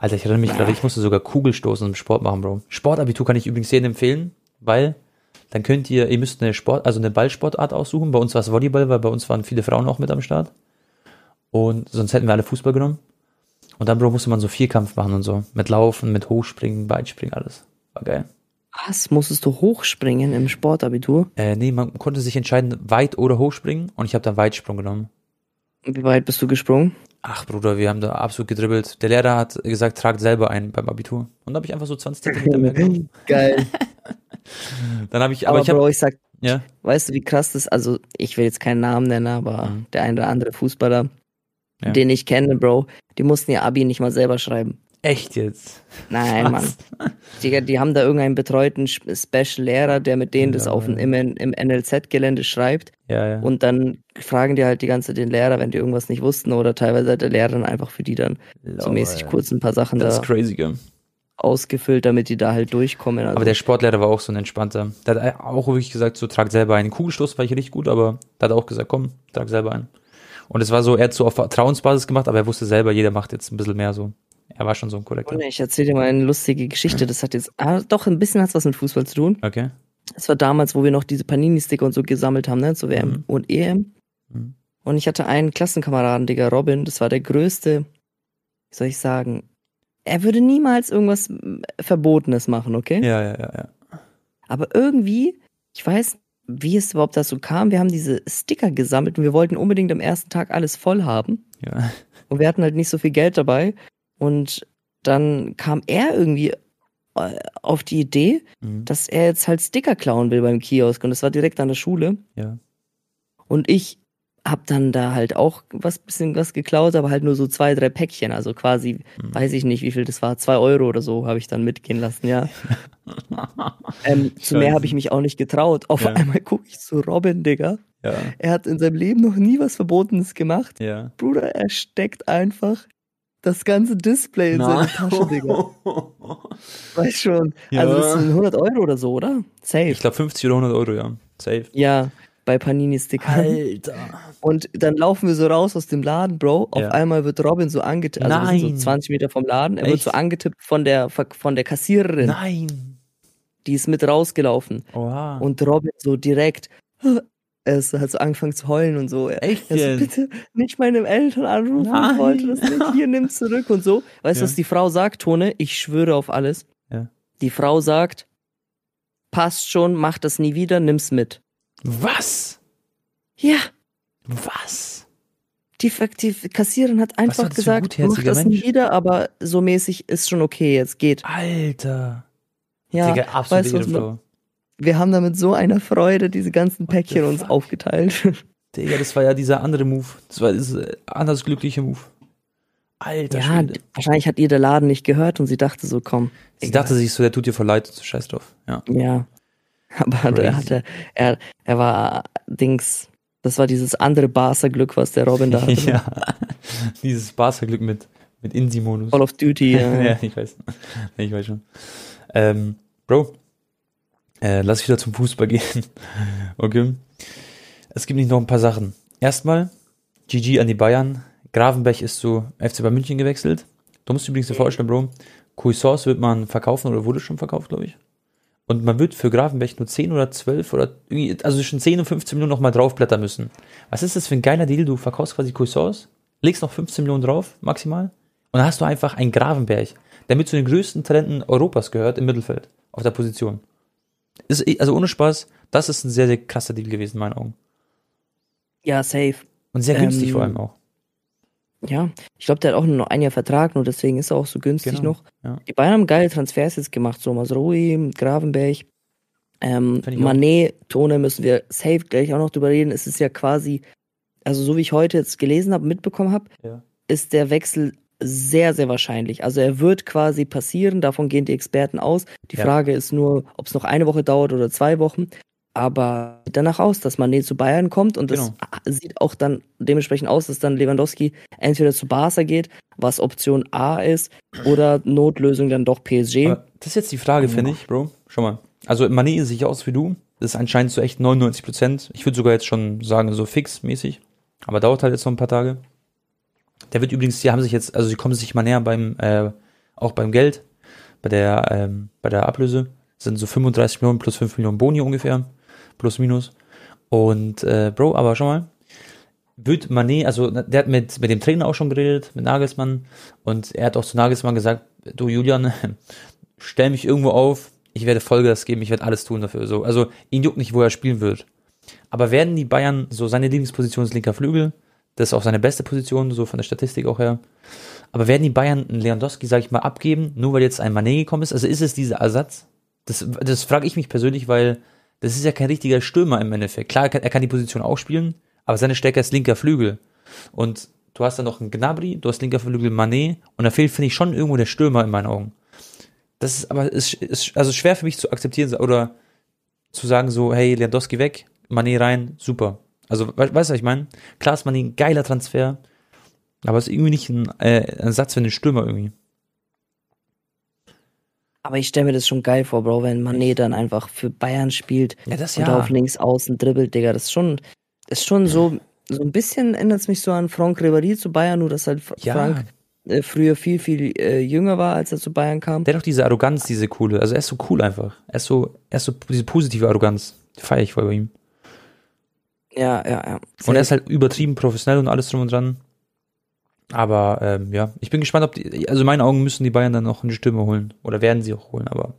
Alter, ich erinnere mich gerade, ich musste sogar Kugelstoßen im Sport machen, Bro. Sportabitur kann ich übrigens jedem empfehlen, weil dann könnt ihr, ihr müsst eine Sport, also eine Ballsportart aussuchen. Bei uns war es Volleyball, weil bei uns waren viele Frauen auch mit am Start. Und sonst hätten wir alle Fußball genommen. Und dann, Bro, musste man so Vierkampf machen und so. Mit Laufen, mit Hochspringen, Weitspringen, alles. War geil. Was? Musstest du hochspringen im Sportabitur? Äh, nee, man konnte sich entscheiden, weit oder hochspringen. Und ich habe dann Weitsprung genommen. Wie weit bist du gesprungen? Ach, Bruder, wir haben da absolut gedribbelt. Der Lehrer hat gesagt, tragt selber ein beim Abitur. Und da habe ich einfach so 20 Zentimeter mehr genommen. Geil. Dann habe ich, aber, Aber, ich habe, Bro, ich sag, ja, weißt du, wie krass das Also, ich will jetzt keinen Namen nennen, aber Mhm. der ein oder andere Fußballer, Ja. den ich kenne, Bro, die mussten ihr Abi nicht mal selber schreiben. Echt jetzt. Nein, Mann. Die, die haben da irgendeinen betreuten Sp- Special-Lehrer, der mit denen das Ja. auf dem, im, im NLZ-Gelände schreibt. Ja, ja. Und dann fragen die halt die ganze Zeit den Lehrer, wenn die irgendwas nicht wussten, oder teilweise hat der Lehrer dann einfach für die dann so mäßig kurz ein paar Sachen Das da crazy, gell? ausgefüllt, damit die da halt durchkommen. Also, Aber der Sportlehrer war auch so ein entspannter. Der hat auch wirklich gesagt, so trag selber ein. Kugelstoß war ich richtig gut, aber der hat auch gesagt, komm, trag selber ein. Und es war so, er hat so auf Vertrauensbasis gemacht, aber er wusste selber, jeder macht jetzt ein bisschen mehr so. Er war schon so ein korrekter. Und ich erzähle dir mal eine lustige Geschichte. Das hat jetzt, ah, doch, ein bisschen hat was mit Fußball zu tun. Okay. Das war damals, wo wir noch diese Panini-Sticker und so gesammelt haben, ne, zur WM Mhm. und EM. Mhm. Und ich hatte einen Klassenkameraden, Digga, Robin, das war der größte, wie soll ich sagen, er würde niemals irgendwas mm, Verbotenes machen, okay? Ja, ja, ja, ja. Aber irgendwie, ich weiß, wie es überhaupt dazu kam, wir haben diese Sticker gesammelt und wir wollten unbedingt am ersten Tag alles voll haben. ja. Und wir hatten halt nicht so viel Geld dabei. Und dann kam er irgendwie äh, auf die Idee, Mhm. dass er jetzt halt Sticker klauen will beim Kiosk. Und das war direkt an der Schule. ja. Und ich hab dann da halt auch was bisschen was geklaut, aber halt nur so zwei, drei Päckchen. Also quasi, Mhm. weiß ich nicht, wie viel das war, zwei Euro oder so habe ich dann mitgehen lassen, ja. Ähm, zu mehr habe ich mich auch nicht getraut. Auf Ja. einmal gucke ich zu Robin, Digga. Ja, Er hat in seinem Leben noch nie was Verbotenes gemacht. ja. Bruder, er steckt einfach das ganze Display in seine Tasche, Digga. Weiß schon. Ja. Also das sind 100 Euro oder so, oder? Safe. Ich glaube 50 oder 100 Euro, ja. Safe. ja, bei Panini-Stickern. Alter. Und dann laufen wir so raus aus dem Laden, Bro. Auf Ja. einmal wird Robin so angetippt. Also wir sind Nein. so 20 Meter vom Laden. Er wird Echt? so angetippt von der, von der Kassiererin. Nein. die ist mit rausgelaufen. Oha. Und Robin so direkt, er ist, hat so angefangen zu heulen und so. Echt er so, bitte nicht meine Eltern anrufen, Nein. ich wollte das nicht, hier, nimm zurück und so. Weißt du, Ja. was die Frau sagt, Tone? Ich schwöre auf alles. Ja. Die Frau sagt, passt schon, mach das nie wieder, nimm's mit. Was? Ja, Was? die, die Kassiererin hat einfach ein gesagt, mach das nie Mensch? wieder, aber so mäßig ist schon okay, jetzt geht. Alter. Ja, Digga, absolut weißt wir haben da mit so einer Freude diese ganzen Päckchen uns aufgeteilt. Digga, das war ja dieser andere Move. Das war dieser anders glückliche Move. Alter ja, Schwede. wahrscheinlich hat ihr der Laden nicht gehört und sie dachte so, komm. Sie egal. dachte sich so, der tut dir voll leid so scheiß drauf. Ja. Ja. Aber Crazy. er hatte, er, er war Dings, das war dieses andere Barca-Glück, was der Robin da hatte. ja. Dieses Barca-Glück mit, mit Insi-Modus. Call of Duty. ja, Ja. ich weiß. Ich weiß schon. Ähm, Bro, äh, lass wieder zum Fußball gehen. okay. Es gibt nicht noch ein paar Sachen. Erstmal, GG an die Bayern. Gravenberg ist zu FC Bayern München gewechselt. Du musst übrigens dir vorstellen, Bro, Cuisance wird man verkaufen oder wurde schon verkauft, glaube ich. Und man wird für Gravenberg nur 10 oder 12 oder also zwischen 10 und 15 Millionen nochmal draufblättern müssen. Was ist das für ein geiler Deal? Du verkaufst quasi Cuisance, legst noch 15 Millionen drauf, maximal, und dann hast du einfach einen Gravenberg, der mit zu den größten Talenten Europas gehört im Mittelfeld, auf der Position. Ist, also ohne Spaß, das ist ein sehr, sehr krasser Deal gewesen in meinen Augen. ja, safe. Und sehr günstig Ähm, vor allem auch. Ja, ich glaube, der hat auch nur noch ein Jahr Vertrag, nur deswegen ist er auch so günstig Genau, noch. ja. Die Bayern haben geile Transfers jetzt gemacht, so Masrui, Gravenberg, ähm. Manet, Tone müssen wir safe gleich auch noch drüber reden. Es ist ja quasi, also so wie ich heute jetzt gelesen habe, mitbekommen habe, Ja. ist der Wechsel sehr, sehr wahrscheinlich. Also er wird quasi passieren, davon gehen die Experten aus. Die Ja. Frage ist nur, ob es noch eine Woche dauert oder zwei Wochen. Aber sieht danach aus, dass Manet zu Bayern kommt und das Genau. sieht auch dann dementsprechend aus, dass dann Lewandowski entweder zu Barca geht, was Option A ist, oder Notlösung dann doch PSG. Aber das ist jetzt die Frage, Ja. finde ich, Bro. Schau mal. Also Mané ist sich aus wie du. Das ist anscheinend so echt 99 Prozent. Ich würde sogar jetzt schon sagen, so fix mäßig. Aber dauert halt jetzt noch ein paar Tage. Der wird übrigens, die haben sich jetzt, also sie kommen sich mal näher beim, äh, auch beim Geld, bei der, ähm, bei der Ablöse. Das sind so 35 Millionen plus 5 Millionen Boni ungefähr. Plus minus. Und, äh, Bro, aber schau mal. Wird Mané, also der hat mit, mit dem Trainer auch schon geredet, mit Nagelsmann. Und er hat auch zu Nagelsmann gesagt, du Julian, stell mich irgendwo auf, ich werde Vollgas geben, ich werde alles tun dafür. So, also ihn juckt nicht, wo er spielen wird. Aber werden die Bayern, so seine Lieblingsposition ist linker Flügel, das ist auch seine beste Position, so von der Statistik auch her. Aber werden die Bayern einen Lewandowski, sag ich mal, abgeben, nur weil jetzt ein Mané gekommen ist? Also ist es dieser Ersatz? Das, das frage ich mich persönlich, weil das ist ja kein richtiger Stürmer im Endeffekt. Klar, er kann, er kann die Position auch spielen, aber seine Stärke ist linker Flügel. Und du hast dann noch einen Gnabry, du hast linker Flügel Mané und da fehlt, finde ich, schon irgendwo der Stürmer in meinen Augen. Das ist aber ist, ist also schwer für mich zu akzeptieren oder zu sagen so, hey, Lewandowski weg, Mané rein, super. Also, we weißt du, was ich meine? Klar ist Mané ein geiler Transfer, aber es ist irgendwie nicht ein, äh, ein Ersatz für einen Stürmer irgendwie. Aber ich stelle mir das schon geil vor, Bro, wenn Manet dann einfach für Bayern spielt Ja, das und auf links außen dribbelt, Digga. Das ist schon, das ist schon so, so ein bisschen erinnert es mich so an Franck Ribéry zu Bayern, nur dass halt Ja. Frank äh, früher viel, viel äh, jünger war, als er zu Bayern kam. Der hat auch diese Arroganz, diese coole. Also er ist so cool einfach. Er ist so, er ist so diese positive Arroganz. Die feiere ich voll bei ihm. Ja, ja, ja. Und er ist halt übertrieben professionell und alles drum und dran. Aber ähm, ja, ich bin gespannt, ob die, also in meinen Augen müssen die Bayern dann noch eine Stimme holen. Oder werden sie auch holen, aber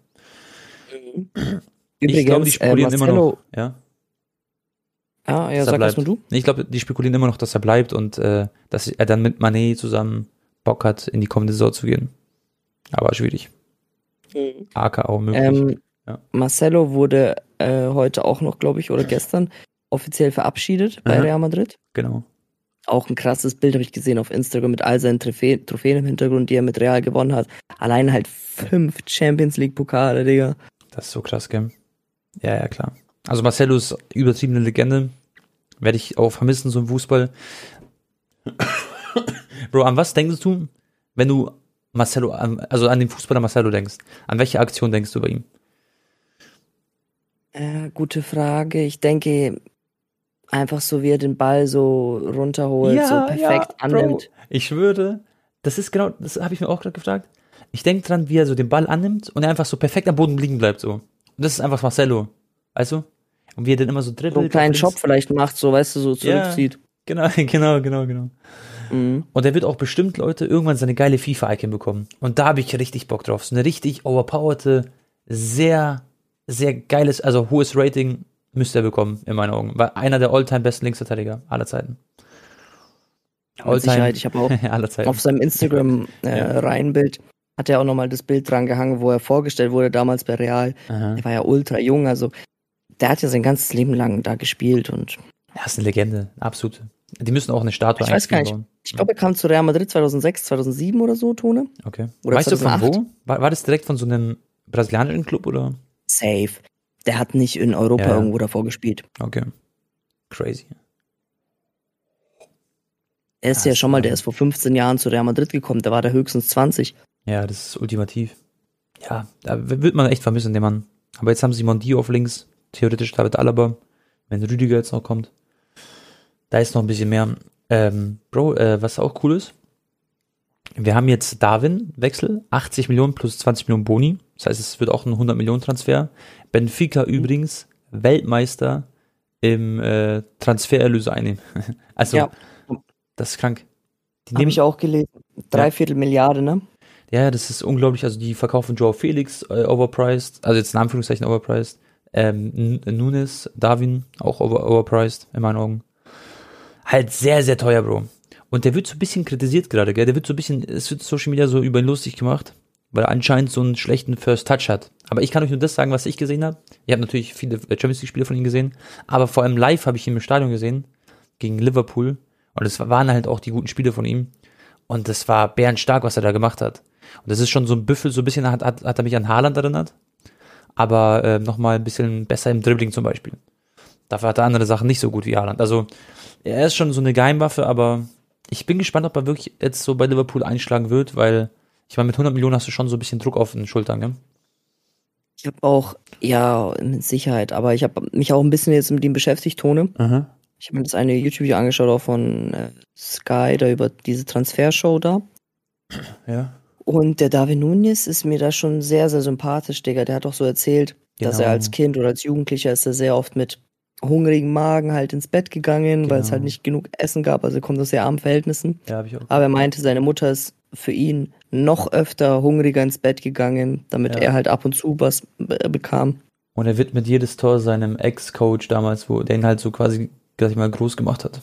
ich glaube, die Übrigens, äh, spekulieren immer noch. Ja, Ja, ja, sag nur du. Ich glaube, die spekulieren immer noch, dass er bleibt und äh, dass er dann mit Manet zusammen Bock hat, in die kommende Saison zu gehen. Aber schwierig. AK auch möglich. Ähm, Ja. Marcelo wurde äh, heute auch noch, glaube ich, oder gestern offiziell verabschiedet bei Aha. Real Madrid. genau. Auch ein krasses Bild habe ich gesehen auf Instagram mit all seinen Trophäen, Trophäen im Hintergrund, die er mit Real gewonnen hat. Allein halt fünf Champions League Pokale, Digga. Das ist so krass, gell? Ja, ja, klar. Also Marcelo ist übertriebene Legende. Werde ich auch vermissen, so im Fußball. Bro, an was denkst du, wenn du Marcelo, also an den Fußballer Marcelo denkst? An welche Aktion denkst du bei ihm? Äh, gute Frage. Ich denke, einfach so wie er den Ball so runterholt, so perfekt annimmt. Ich schwöre, das ist genau, das habe ich mir auch gerade gefragt. Ich denke dran, wie er so den Ball annimmt und er einfach so perfekt am Boden liegen bleibt so. Und das ist einfach Marcelo. Weißt du? Und wie er dann immer so dribbelt. So einen kleinen Job links. vielleicht macht, so, weißt du, so Ja. zurückzieht. Genau, genau, genau, genau. Mhm. Und er wird auch bestimmt, Leute, irgendwann seine geile FIFA-Icon bekommen. Und da habe ich richtig Bock drauf. So eine richtig overpowerte, sehr, sehr geiles, also hohes Rating müsste er bekommen, in meinen Augen. War einer der all-time besten Linksverteidiger aller Zeiten. Mit Sicherheit, ich habe auch aller Zeiten. auf seinem Instagram äh, Ja. Hat er auch nochmal das Bild dran gehangen, wo er vorgestellt wurde, damals bei Real. Aha. Der war ja ultra jung, also der hat ja sein ganzes Leben lang da gespielt und Ja, ist eine Legende, absolut. Die müssen auch eine Statue Ich weiß gar nicht. bauen. ich glaube, er kam zu Real Madrid 2006, 2007 oder so, Tone. Okay. Oder weißt du von 2008? wo? War, war das direkt von so einem brasilianischen Club oder? Safe. Der hat nicht in Europa Ja, irgendwo davor gespielt. Okay. Crazy. Er ist Ja, ja schon mal, der ist vor 15 Jahren zu Real Madrid gekommen, der war da höchstens 20. Ja, das ist ultimativ. Ja, da wird man echt vermissen, den Mann. Aber jetzt haben sie Mondi auf links, theoretisch David Alaba, wenn Rüdiger jetzt noch kommt. Da ist noch ein bisschen mehr. Ähm, Bro, äh, was auch cool ist, wir haben jetzt Darwin-Wechsel, 80 Millionen plus 20 Millionen Boni. Das heißt, es wird auch ein 100 Millionen Transfer. Benfica übrigens Weltmeister im äh, Transfererlöse einnehmen. also, Ja. das ist krank. Die Habe ich auch gelesen. Dreiviertel Milliarde, ne? Ja, das ist unglaublich. Also die verkaufen Joao Felix äh, overpriced, also jetzt in Anführungszeichen overpriced. Ähm, Nunes, Darwin auch over overpriced, in meinen Augen. Halt sehr, sehr teuer, Bro. Und der wird so ein bisschen kritisiert gerade, gell? Der wird so ein bisschen, es wird Social Media so über ihn lustig gemacht, weil er anscheinend so einen schlechten First Touch hat. Aber ich kann euch nur das sagen, was ich gesehen habe. Ich habe natürlich viele äh, Champions League Spiele von ihm gesehen, aber vor allem live habe ich ihn im Stadion gesehen gegen Liverpool und es waren halt auch die guten Spiele von ihm und das war bärenstark, was er da gemacht hat. Und das ist schon so ein Büffel, so ein bisschen hat, hat, hat er mich an Haaland erinnert, aber äh, nochmal ein bisschen besser im Dribbling zum Beispiel. Dafür hat er andere Sachen nicht so gut wie Haaland. Also er ist schon so eine Geheimwaffe, aber ich bin gespannt, ob er wirklich jetzt so bei Liverpool einschlagen wird, weil ich meine, mit 100 Millionen hast du schon so ein bisschen Druck auf den Schultern, gell? Ich habe auch, ja, mit Sicherheit, aber ich habe mich auch ein bisschen jetzt mit ihm beschäftigt, Tone. Aha. Ich habe mir das eine YouTube-Video angeschaut, auch von äh, Sky, da über diese Transfershow da. Ja. Und der David Nunez ist mir da schon sehr, sehr sympathisch, Digga. Der hat auch so erzählt, dass Genau. er als Kind oder als Jugendlicher ist er sehr oft mit hungrigem Magen halt ins Bett gegangen, weil es Genau. halt nicht genug Essen gab. Also er kommt aus sehr armen Verhältnissen. Ja, habe ich auch. Aber er meinte, seine Mutter ist für ihn noch öfter hungriger ins Bett gegangen, damit Ja. er halt ab und zu was äh, bekam. Und er widmet jedes Tor seinem Ex-Coach damals, wo der ihn halt so quasi, sag ich mal, groß gemacht hat.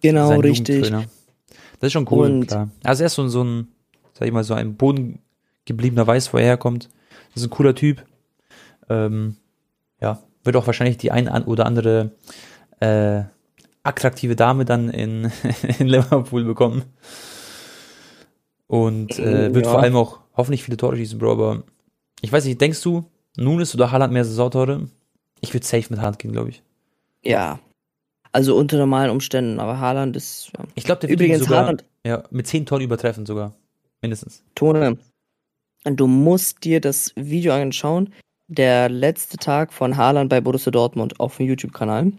Genau, Sein richtig. Das ist schon cool, Und- klar. Also er ist so, so ein, sag ich mal, so ein bodengebliebener Weiß, wo er herkommt. Das ist ein cooler Typ. Ähm, ja, wird auch wahrscheinlich die ein oder andere äh, attraktive Dame dann in, in Liverpool bekommen. Und äh, wird Ja. vor allem auch hoffentlich viele Tore schießen, Bro, aber ich weiß nicht, denkst du, Nunes oder Haaland mehr Saisontore? Ich würde safe mit Haaland gehen, glaube ich. Ja. Also unter normalen Umständen, aber Haaland ist ja. Ich glaube, der Übrigens, sogar Haaland, ja, mit zehn Toren übertreffen sogar. Mindestens. Tone, du musst dir das Video anschauen. Der letzte Tag von Haaland bei Borussia Dortmund auf dem YouTube-Kanal.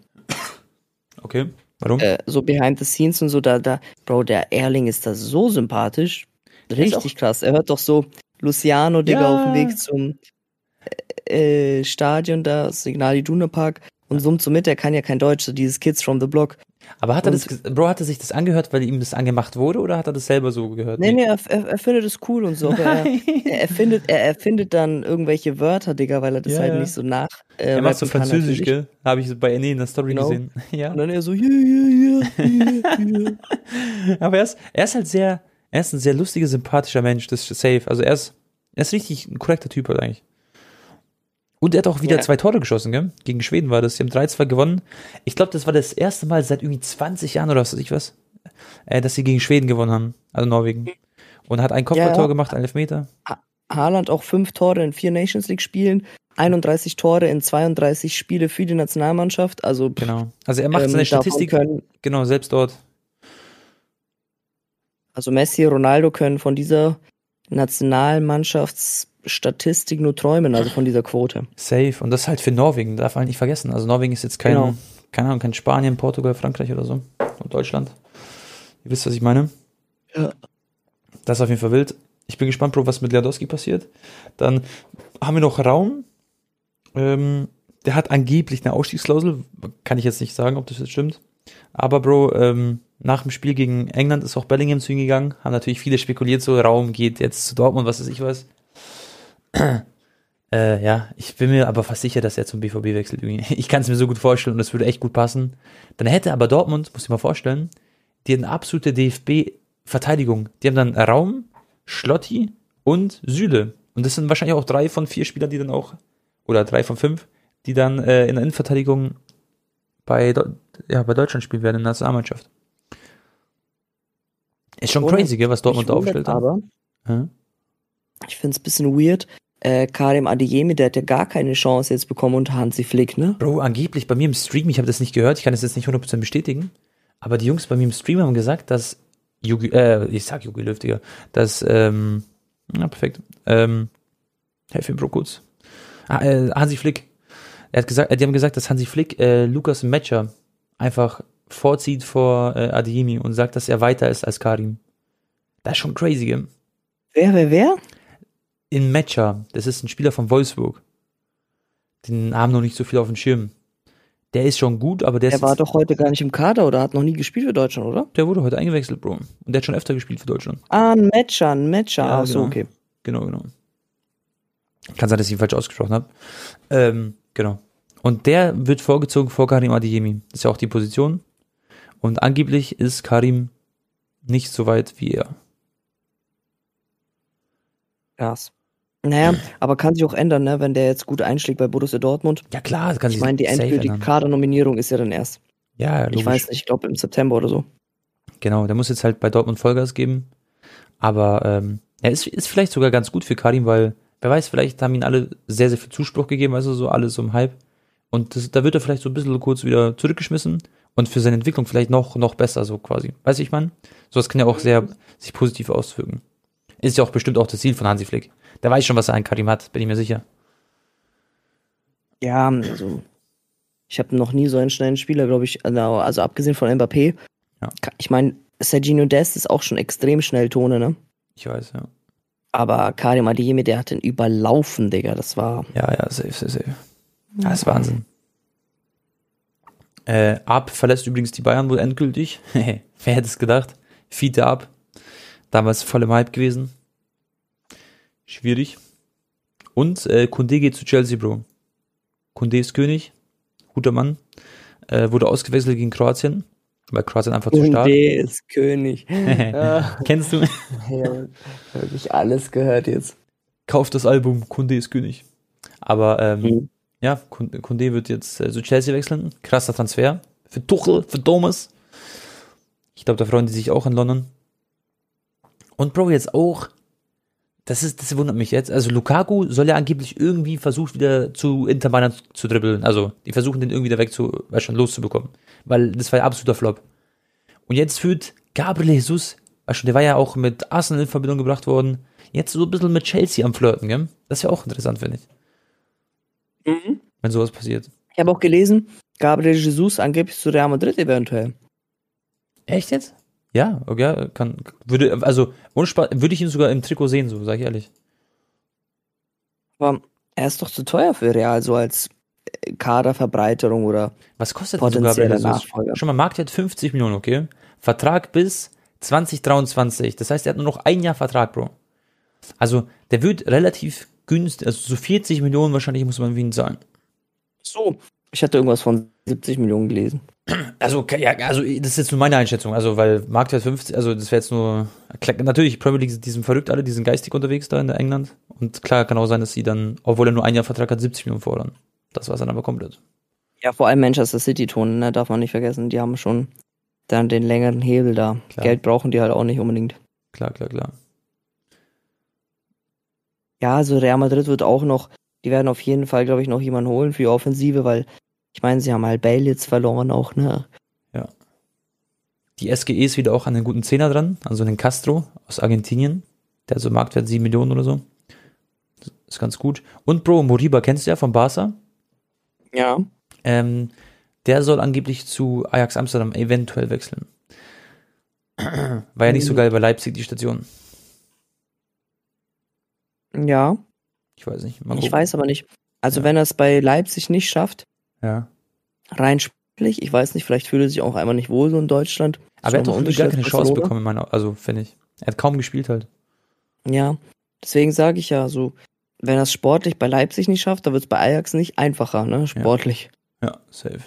Okay. Warum? Äh, so behind the scenes und so, da, da, Bro, der Erling ist da so sympathisch. Richtig krass. Er hört doch so Luciano, Digga, Ja. auf dem Weg zum äh, Stadion da, Signal Iduna Park und summt so mit, er kann ja kein Deutsch, so dieses Kids from the Block. Aber hat er und- das, Bro, hat er sich das angehört, weil ihm das angemacht wurde oder hat er das selber so gehört? Nee, nee, er, er, er findet es cool und so, er, er, erfindet, er erfindet dann irgendwelche Wörter, Digga, weil er das Ja, halt ja. nicht so nach. Äh, Er macht so französisch, gell? Habe ich bei Ene in der Story Genau. gesehen. Ja. Und dann er so, yeah, yeah, yeah, yeah, yeah. Aber er ist, er ist halt sehr, er ist ein sehr lustiger, sympathischer Mensch, das ist safe. Also er ist, er ist richtig ein korrekter Typ halt eigentlich. Und er hat auch wieder Ja. zwei Tore geschossen, gell? Gegen Schweden war das. Sie haben 3-2 gewonnen. Ich glaube, das war das erste Mal seit irgendwie 20 Jahren oder was weiß ich was, äh, dass sie gegen Schweden gewonnen haben. Also Norwegen. Und hat ein Kopfballtor Ja, ja. gemacht, ein Elfmeter. Haaland auch fünf Tore in vier Nations League Spielen, 31 Tore in 32 Spiele für die Nationalmannschaft. Also pff, Genau. Also er macht ähm, seine Statistik, Können, genau, selbst dort. also Messi, Ronaldo können von dieser Nationalmannschaftsstatistik nur träumen, also von dieser Quote. Safe. Und das halt für Norwegen, darf man nicht vergessen. Also Norwegen ist jetzt kein, Genau. keine Ahnung, kein Spanien, Portugal, Frankreich oder so. Und Deutschland. Ihr wisst, was ich meine? Ja. Das ist auf jeden Fall wild. Ich bin gespannt, Bro, was mit Lewandowski passiert. Dann haben wir noch Raum Ähm, der hat angeblich eine Ausstiegsklausel. Kann ich jetzt nicht sagen, ob das jetzt stimmt. Aber Bro, ähm, nach dem Spiel gegen England ist auch Bellingham zu ihm gegangen. Haben natürlich viele spekuliert, so Raum geht jetzt zu Dortmund, was weiß ich was. Äh, ja, ich bin mir aber fast sicher, dass er zum BVB wechselt. Ich kann es mir so gut vorstellen und das würde echt gut passen. Dann hätte aber Dortmund, muss ich mal vorstellen, die eine absolute DFB-Verteidigung. Die haben dann Raum, Schlotti und Süle. Und das sind wahrscheinlich auch drei von vier Spielern, die dann auch, oder drei von fünf, die dann äh, in der Innenverteidigung bei, ja, bei Deutschland spielen werden in der Nationalmannschaft. Ist schon Ohne- crazy, gell, was Dortmund da aufstellt. Aber Hm? ich finde es ein bisschen weird. Äh, Karim Adeyemi, der hat ja gar keine Chance jetzt bekommen unter Hansi Flick, ne? Bro, angeblich bei mir im Stream, ich habe das nicht gehört, ich kann das jetzt nicht 100% bestätigen, aber die Jungs bei mir im Stream haben gesagt, dass Yugi, äh, ich sag Yugi Löw, Digga, dass, ähm, ja, perfekt, ähm, helf mir, Bro, kurz. Ah, äh, Hansi Flick. Er hat gesagt, äh, die haben gesagt, dass Hansi Flick äh, Lukas Matcher einfach vorzieht vor äh, Adeyemi und sagt, dass er weiter ist als Karim. Das ist schon crazy, gell? Wer, wer, wer? In Matcher, das ist ein Spieler von Wolfsburg. Den haben noch nicht so viel auf dem Schirm. Der ist schon gut, aber der, Der war doch heute gar nicht im Kader oder hat noch nie gespielt für Deutschland, oder? Der wurde heute eingewechselt, Bro. Und der hat schon öfter gespielt für Deutschland. Ah, ein Matcher, ein Matcher. Ja, Ach so, genau. okay. Genau, genau. Kann sein, dass ich ihn falsch ausgesprochen habe. Ähm, genau. Und der wird vorgezogen vor Karim Adeyemi. Das ist ja auch die Position. Und angeblich ist Karim nicht so weit wie er. Krass. Naja, aber kann sich auch ändern, ne, wenn der jetzt gut einschlägt bei Borussia Dortmund. Ja klar, das kann Ich sich meine, die safe endgültige ändern. Kadernominierung ist ja dann erst. Ja, logisch. Ich weiß nicht, ich glaube im September oder so. Genau, der muss jetzt halt bei Dortmund Vollgas geben. Aber ähm, er ist, ist vielleicht sogar ganz gut für Karim, weil, wer weiß, vielleicht haben ihn alle sehr, sehr viel Zuspruch gegeben, also so alles so im Hype. Und das, da wird er vielleicht so ein bisschen kurz wieder zurückgeschmissen und für seine Entwicklung vielleicht noch, noch besser, so quasi. Weiß ich, man? So, das kann ja auch sehr sich positiv auswirken. Ist ja auch bestimmt auch das Ziel von Hansi Flick. Der weiß schon, was er an Karim hat, bin ich mir sicher. Ja, also ich habe noch nie so einen schnellen Spieler, glaube ich, also also abgesehen von Mbappé. Ja. Ich meine, Serginho Dest ist auch schon extrem schnell Tone, ne? Ich weiß, ja. Aber Karim Adeyemi, der hat den überlaufen, Digga. Das war Ja, ja, safe, safe, safe. Das ist Wahnsinn. Äh, Ab verlässt übrigens die Bayern wohl endgültig. Wer hätte es gedacht? Fiete Ab. Damals voll im Hype gewesen. Schwierig. Und äh, Kunde geht zu Chelsea, Bro. Kunde ist König. Guter Mann. Äh, wurde ausgewechselt gegen Kroatien. Weil Kroatien einfach zu stark. Kunde ist König. Kennst du? ja, wirklich alles gehört jetzt. Kauf das Album, Kunde ist König. Aber ähm, Mhm. ja, Kun- Kunde wird jetzt äh, zu Chelsea wechseln. Krasser Transfer. Für Tuchel, für Thomas. Ich glaube, da freuen die sich auch in London. Und Bro, jetzt auch, das ist, das wundert mich jetzt. Also Lukaku soll ja angeblich irgendwie versucht, wieder zu Inter Mailand zu dribbeln. Also, die versuchen den irgendwie da weg zu, weißt schon, loszubekommen. Weil das war ja absoluter Flop. Und jetzt führt Gabriel Jesus, weißt schon, der war ja auch mit Arsenal in Verbindung gebracht worden, jetzt so ein bisschen mit Chelsea am Flirten, gell? Das ist ja auch interessant, finde ich, Mhm. wenn sowas passiert. Ich habe auch gelesen, Gabriel Jesus angeblich zu Real Madrid eventuell. Echt jetzt? Ja, okay, kann, würde, also, würde ich ihn sogar im Trikot sehen, so, sag ich ehrlich. Aber er ist doch zu teuer für Real, so als äh, Kaderverbreiterung oder Was kostet potenzieller Jesus? Nachfolger. Schon mal, Marktwert 50 Millionen, okay? Vertrag bis 2023. Das heißt, er hat nur noch ein Jahr Vertrag, Bro. Also, der wird relativ günstig, also so 40 Millionen wahrscheinlich muss man für ihn zahlen. So. Ich hatte irgendwas von 70 Millionen gelesen. Also, ja, also das ist jetzt nur meine Einschätzung, also weil Marktwert 50, also das wäre jetzt nur, natürlich, Premier League, die sind verrückt alle, die sind geistig unterwegs da in der England und klar kann auch sein, dass sie dann, obwohl er nur ein Jahr Vertrag hat, 70 Millionen fordern. Das war's dann aber komplett. Ja, vor allem Manchester City Ton, ne, darf man nicht vergessen. Die haben schon dann den längeren Hebel da. Klar. Geld brauchen die halt auch nicht unbedingt. Klar, klar, klar. Ja, also Real Madrid wird auch noch, die werden auf jeden Fall, glaube ich, noch jemanden holen für die Offensive, weil ich meine, sie haben halt Bale jetzt verloren auch, ne? Die SGE ist wieder auch an den guten Zehner dran, also den Castro aus Argentinien. Der hat so Marktwert 7 Millionen oder so. Das ist ganz gut. Und Bro, Moriba kennst du ja von Barca. Ja. Ähm, der soll angeblich zu Ajax Amsterdam eventuell wechseln. War ja nicht so Mhm. geil bei Leipzig, die Station. Ja, Ich weiß nicht. Ich weiß aber nicht. Also Ja. wenn er es bei Leipzig nicht schafft, Ja. rein sportlich, ich weiß nicht, vielleicht fühlt er sich auch einmal nicht wohl so in Deutschland. Aber er hat doch gar keine Chance bekommen, meine, also finde ich. Er hat kaum gespielt halt. Ja, deswegen sage ich ja so, wenn er es sportlich bei Leipzig nicht schafft, dann wird es bei Ajax nicht einfacher, ne, sportlich. Ja, safe.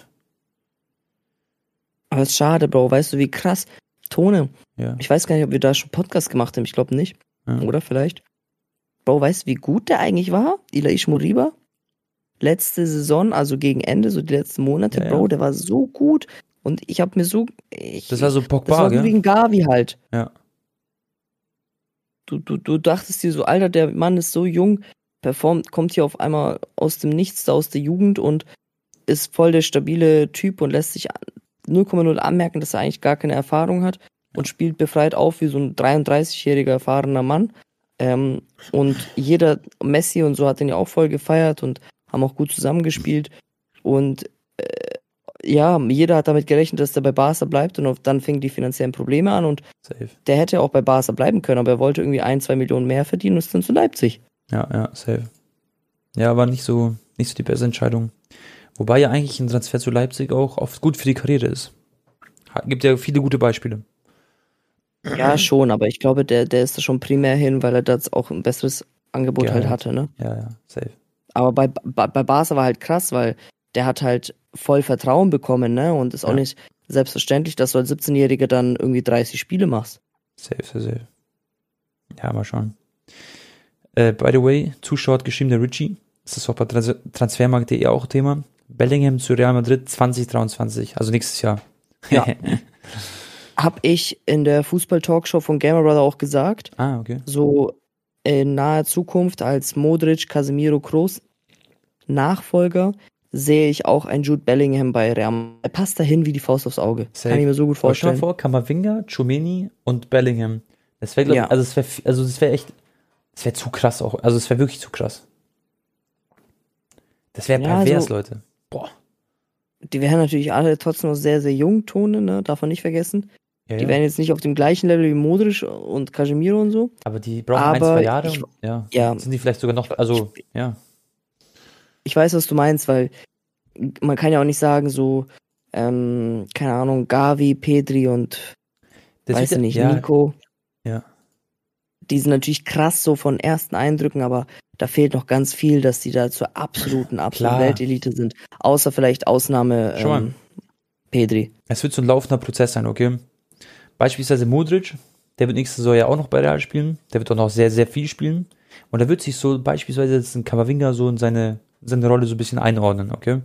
Aber es ist schade, Bro, weißt du, wie krass. Tone, Ja. ich weiß gar nicht, ob wir da schon Podcast gemacht haben, ich glaube nicht. Ja. Oder vielleicht. Bro, weißt du, wie gut der eigentlich war? Ilaish Moriba? Letzte Saison, also gegen Ende, so die letzten Monate, Ja, ja. Bro, der war so gut. Und ich habe mir so. Ich, Das war so das Pogba, war so gell? wegen Gavi halt. Ja. Du, du, du dachtest dir so, Alter, der Mann ist so jung, performt, kommt hier auf einmal aus dem Nichts, da aus der Jugend und ist voll der stabile Typ und lässt sich 0,0 anmerken, dass er eigentlich gar keine Erfahrung hat und spielt befreit auf wie so ein 33-jähriger erfahrener Mann. Ähm, und jeder, Messi und so hat den ja auch voll gefeiert und haben auch gut zusammengespielt. Und äh, ja, jeder hat damit gerechnet, dass der bei Barca bleibt und dann fingen die finanziellen Probleme an und Safe. der hätte auch bei Barca bleiben können, aber er wollte irgendwie ein, zwei Millionen mehr verdienen und ist dann zu Leipzig. Ja, ja, safe. Ja, war nicht so, nicht so die beste Entscheidung. Wobei ja eigentlich ein Transfer zu Leipzig auch oft gut für die Karriere ist. Gibt ja viele gute Beispiele. Ja, schon, aber ich glaube, der, der ist da schon primär hin, weil er das auch ein besseres Angebot Ja, halt hatte, ne? Ja, ja, safe. Aber bei, bei, bei Barca war halt krass, weil der hat halt voll Vertrauen bekommen, ne? Und ist auch Ja. nicht selbstverständlich, dass du als 17-Jähriger dann irgendwie 30 Spiele machst. Safe, safe, safe. Ja, mal schauen. Äh, by the way, Zuschauer hat geschrieben, der Richie. Das ist auch bei Trans Transfermarkt.de auch Thema. Bellingham zu Real Madrid 2023, also nächstes Jahr. Ja. Hab ich in der Fußball-Talkshow von Gamer Brother auch gesagt, ah, okay. so in naher Zukunft als Modric, Casemiro, Kroos Nachfolger sehe ich auch einen Jude Bellingham bei Real. Er passt dahin wie die Faust aufs Auge. Safe. Kann ich mir so gut Aber stell vorstellen. vor, Kamavinga, Chumeni und Bellingham. Das wäre, glaube ich, Ja. also das wäre, also das wäre echt, das wäre zu krass auch. Also das wäre wirklich zu krass. Das wäre Ja, pervers, so- Leute. Boah. Die wären natürlich alle trotzdem noch sehr, sehr jung, Tone, ne? Darf man nicht vergessen. Ja, Die ja. wären jetzt nicht auf dem gleichen Level wie Modric und Casemiro und so. Aber die brauchen ein, aber zwei Jahre. ich- ja. Ja, Sind die vielleicht sogar noch, also, ja. ich weiß, was du meinst, weil man kann ja auch nicht sagen, so, ähm, keine Ahnung, Gavi, Pedri und Das weiß ich nicht, ja, Nico. Ja. Die sind natürlich krass so von ersten Eindrücken, aber da fehlt noch ganz viel, dass die da zur absoluten, absoluten. Weltelite sind. Außer vielleicht Ausnahme ähm, Pedri. Es wird so ein laufender Prozess sein, okay? Beispielsweise Modric, der wird nächste Saison ja auch noch bei Real spielen. Der wird auch noch sehr, sehr viel spielen. Und da wird sich so beispielsweise jetzt ein Kamavinga so in seine, seine Rolle so ein bisschen einordnen, okay?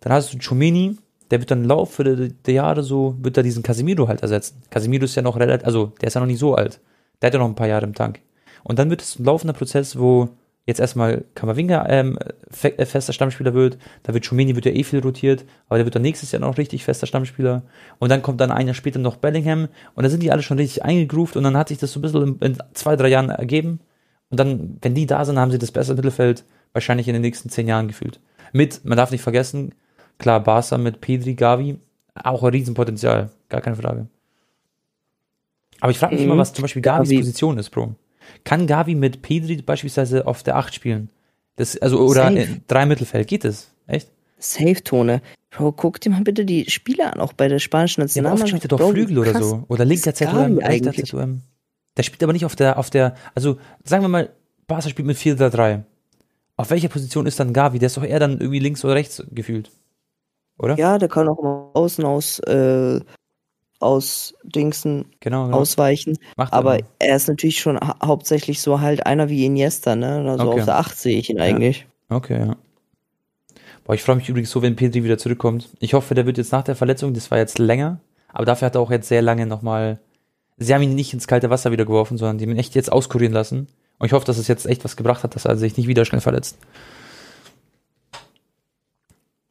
Dann hast du Chomeni, der wird dann im Laufe der, der Jahre so, wird da diesen Casemiro halt ersetzen. Casemiro ist ja noch relativ, also der ist ja noch nicht so alt. Der hat ja noch ein paar Jahre im Tank. Und dann wird es ein laufender Prozess, wo jetzt erstmal Kamavinga ähm, fe äh, fester Stammspieler wird, da wird Chomeni wird ja eh viel rotiert, aber der wird dann nächstes Jahr noch richtig fester Stammspieler und dann kommt dann ein Jahr später noch Bellingham und da sind die alle schon richtig eingegroovt und dann hat sich das so ein bisschen in, in zwei, drei Jahren ergeben und dann, wenn die da sind, haben sie das bessere Mittelfeld wahrscheinlich in den nächsten zehn Jahren gefühlt. Mit, man darf nicht vergessen, klar, Barca mit Pedri, Gavi, auch ein Riesenpotenzial, gar keine Frage. Aber ich frage mich Mhm. immer, was zum Beispiel Gavis Gavi. Position ist, Bro. Kann Gavi mit Pedri beispielsweise auf der 8 spielen? Das, also, oder Safe. in drei Mittelfeld, geht das? Echt? Safe-Tone. Bro, guck dir mal bitte die Spiele an, auch bei der spanischen Ja, aber oft Nationalmannschaft. spielt er doch Flügel oder krass. so. Oder linker ZOM, rechter? ZOM. Der spielt aber nicht auf der, auf der, also sagen wir mal, Barca spielt mit 4-3-3. Auf welcher Position ist dann Gavi? Der ist doch eher dann irgendwie links oder rechts gefühlt. Oder? Ja, der kann auch mal außen aus, äh, aus Dingsen Genau, genau. ausweichen. Macht er Aber immer. er ist natürlich schon hau hauptsächlich so halt einer wie Iniesta, ne? Also Okay. auf der 8 sehe ich ihn eigentlich. Okay, ja. Boah, ich freue mich übrigens so, wenn Pedri wieder zurückkommt. Ich hoffe, der wird jetzt nach der Verletzung, das war jetzt länger, aber dafür hat er auch jetzt sehr lange nochmal, sie haben ihn nicht ins kalte Wasser wieder geworfen, sondern die haben ihn echt jetzt auskurieren lassen. Und ich hoffe, dass es jetzt echt was gebracht hat, dass er sich nicht wieder schnell verletzt.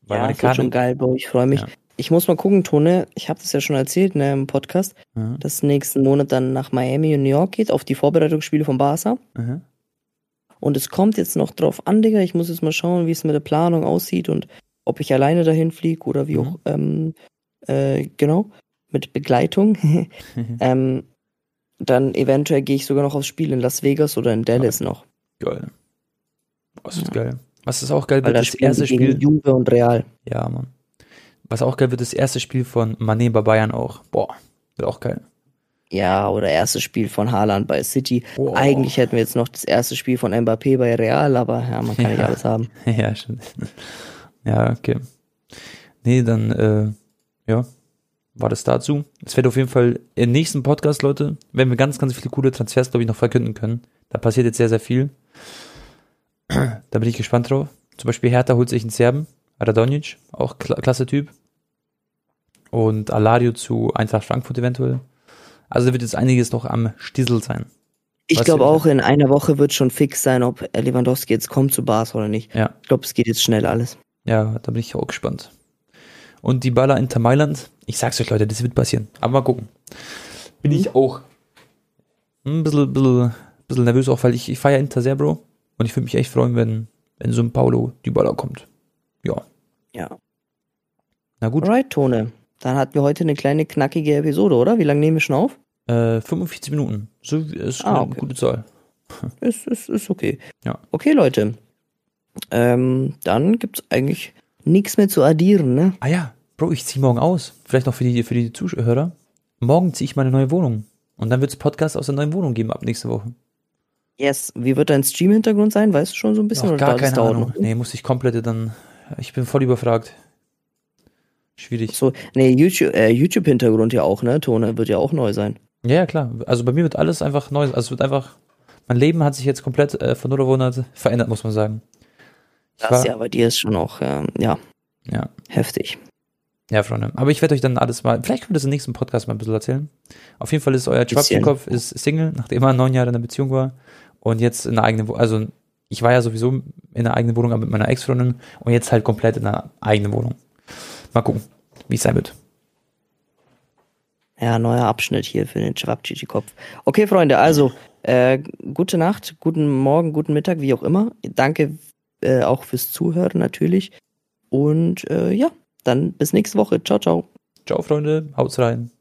Weil ja, das wird schon geil, Bro. Ich freue mich. Ja. Ich muss mal gucken, Tone. Ich habe das ja schon erzählt ne, im Podcast, Mhm, dass nächsten Monat dann nach Miami und New York geht, auf die Vorbereitungsspiele von Barca. mhm. Und es kommt jetzt noch drauf an, Digga. Ich muss jetzt mal schauen, wie es mit der Planung aussieht und ob ich alleine dahin fliege oder wie Mhm. auch, ähm, äh, genau, mit Begleitung. ähm, dann eventuell gehe ich sogar noch aufs Spiel in Las Vegas oder in Dallas noch. Geil. Das wird Ja. geil. Was ist auch geil Weil das spielen erste Spiel. Juve und Real. Ja, Mann. Was auch geil wird, das erste Spiel von Mané bei Bayern auch. Boah, wird auch geil. Ja, oder erstes Spiel von Haaland bei City. Boah. Eigentlich hätten wir jetzt noch das erste Spiel von Mbappé bei Real, aber ja, man kann nicht Ja. alles haben. ja, stimmt. Ja, okay. Nee, dann, äh, ja, war das dazu. Es wird auf jeden Fall im nächsten Podcast, Leute, wenn wir ganz, ganz viele coole Transfers, glaube ich, noch verkünden können. Da passiert jetzt sehr, sehr viel. Da bin ich gespannt drauf. Zum Beispiel Hertha holt sich einen Serben, Radonjic, auch kla klasse Typ. Und Alario zu Eintracht Frankfurt eventuell. Also da wird jetzt einiges noch am Stissel sein. Ich glaube auch, in einer Woche wird schon fix sein, ob Lewandowski jetzt kommt zu Bars oder nicht. Ja. Ich glaube, es geht jetzt schnell alles. Ja, da bin ich auch gespannt. Und die Baller Inter Mailand, ich sag's euch Leute, das wird passieren. Aber mal gucken. Bin ich auch ein bisschen, bisschen, bisschen nervös, auch weil ich, ich feiere Inter sehr, Bro. Und ich würde mich echt freuen, wenn, wenn so ein Paulo die Baller kommt. Ja, Ja. na gut. Alright, Tone. Dann hatten wir heute eine kleine knackige Episode, oder? Wie lange nehmen wir schon auf? Äh, 45 Minuten. So ist Ah, eine okay. gute Zahl. Ist, ist, ist okay. Ja. Okay, Leute. Ähm, dann gibt's eigentlich nichts mehr zu addieren, ne? Ah ja, Bro, ich zieh morgen aus. Vielleicht noch für die, für die Zuhörer. Morgen ziehe ich meine neue Wohnung. Und dann wird's Podcast aus der neuen Wohnung geben ab nächste Woche. Yes. Wie wird dein Stream-Hintergrund sein? Weißt du schon so ein bisschen? Noch oder gar keine Ahnung. noch? Nee, muss ich komplette dann. Ich bin voll überfragt. Schwierig. So, nee, YouTube, äh, YouTube-Hintergrund ja auch, ne? Tone wird ja auch neu sein. Ja, ja, klar. Also bei mir wird alles einfach neu. Also es wird einfach. Mein Leben hat sich jetzt komplett äh, von 0 auf 100 verändert, muss man sagen. Ich Das war, ja bei dir ist schon auch, ähm, ja, ja. heftig. Ja, Freunde. Aber ich werde euch dann alles mal. Vielleicht können wir das im nächsten Podcast mal ein bisschen erzählen. Auf jeden Fall ist euer. Schwabzikopf ist Single, nachdem er neun Jahre in einer Beziehung war. Und jetzt in einer eigenen. Also ich war ja sowieso in einer eigenen Wohnung aber mit meiner Ex-Freundin und jetzt halt komplett in einer eigenen Wohnung. Mal gucken, wie es sein wird. Ja, neuer Abschnitt hier für den Schwabchichi-Kopf. Okay, Freunde, also, äh, gute Nacht, guten Morgen, guten Mittag, wie auch immer. Danke äh, auch fürs Zuhören natürlich. Und äh, ja, dann bis nächste Woche. Ciao, ciao. Ciao, Freunde. Haut's rein.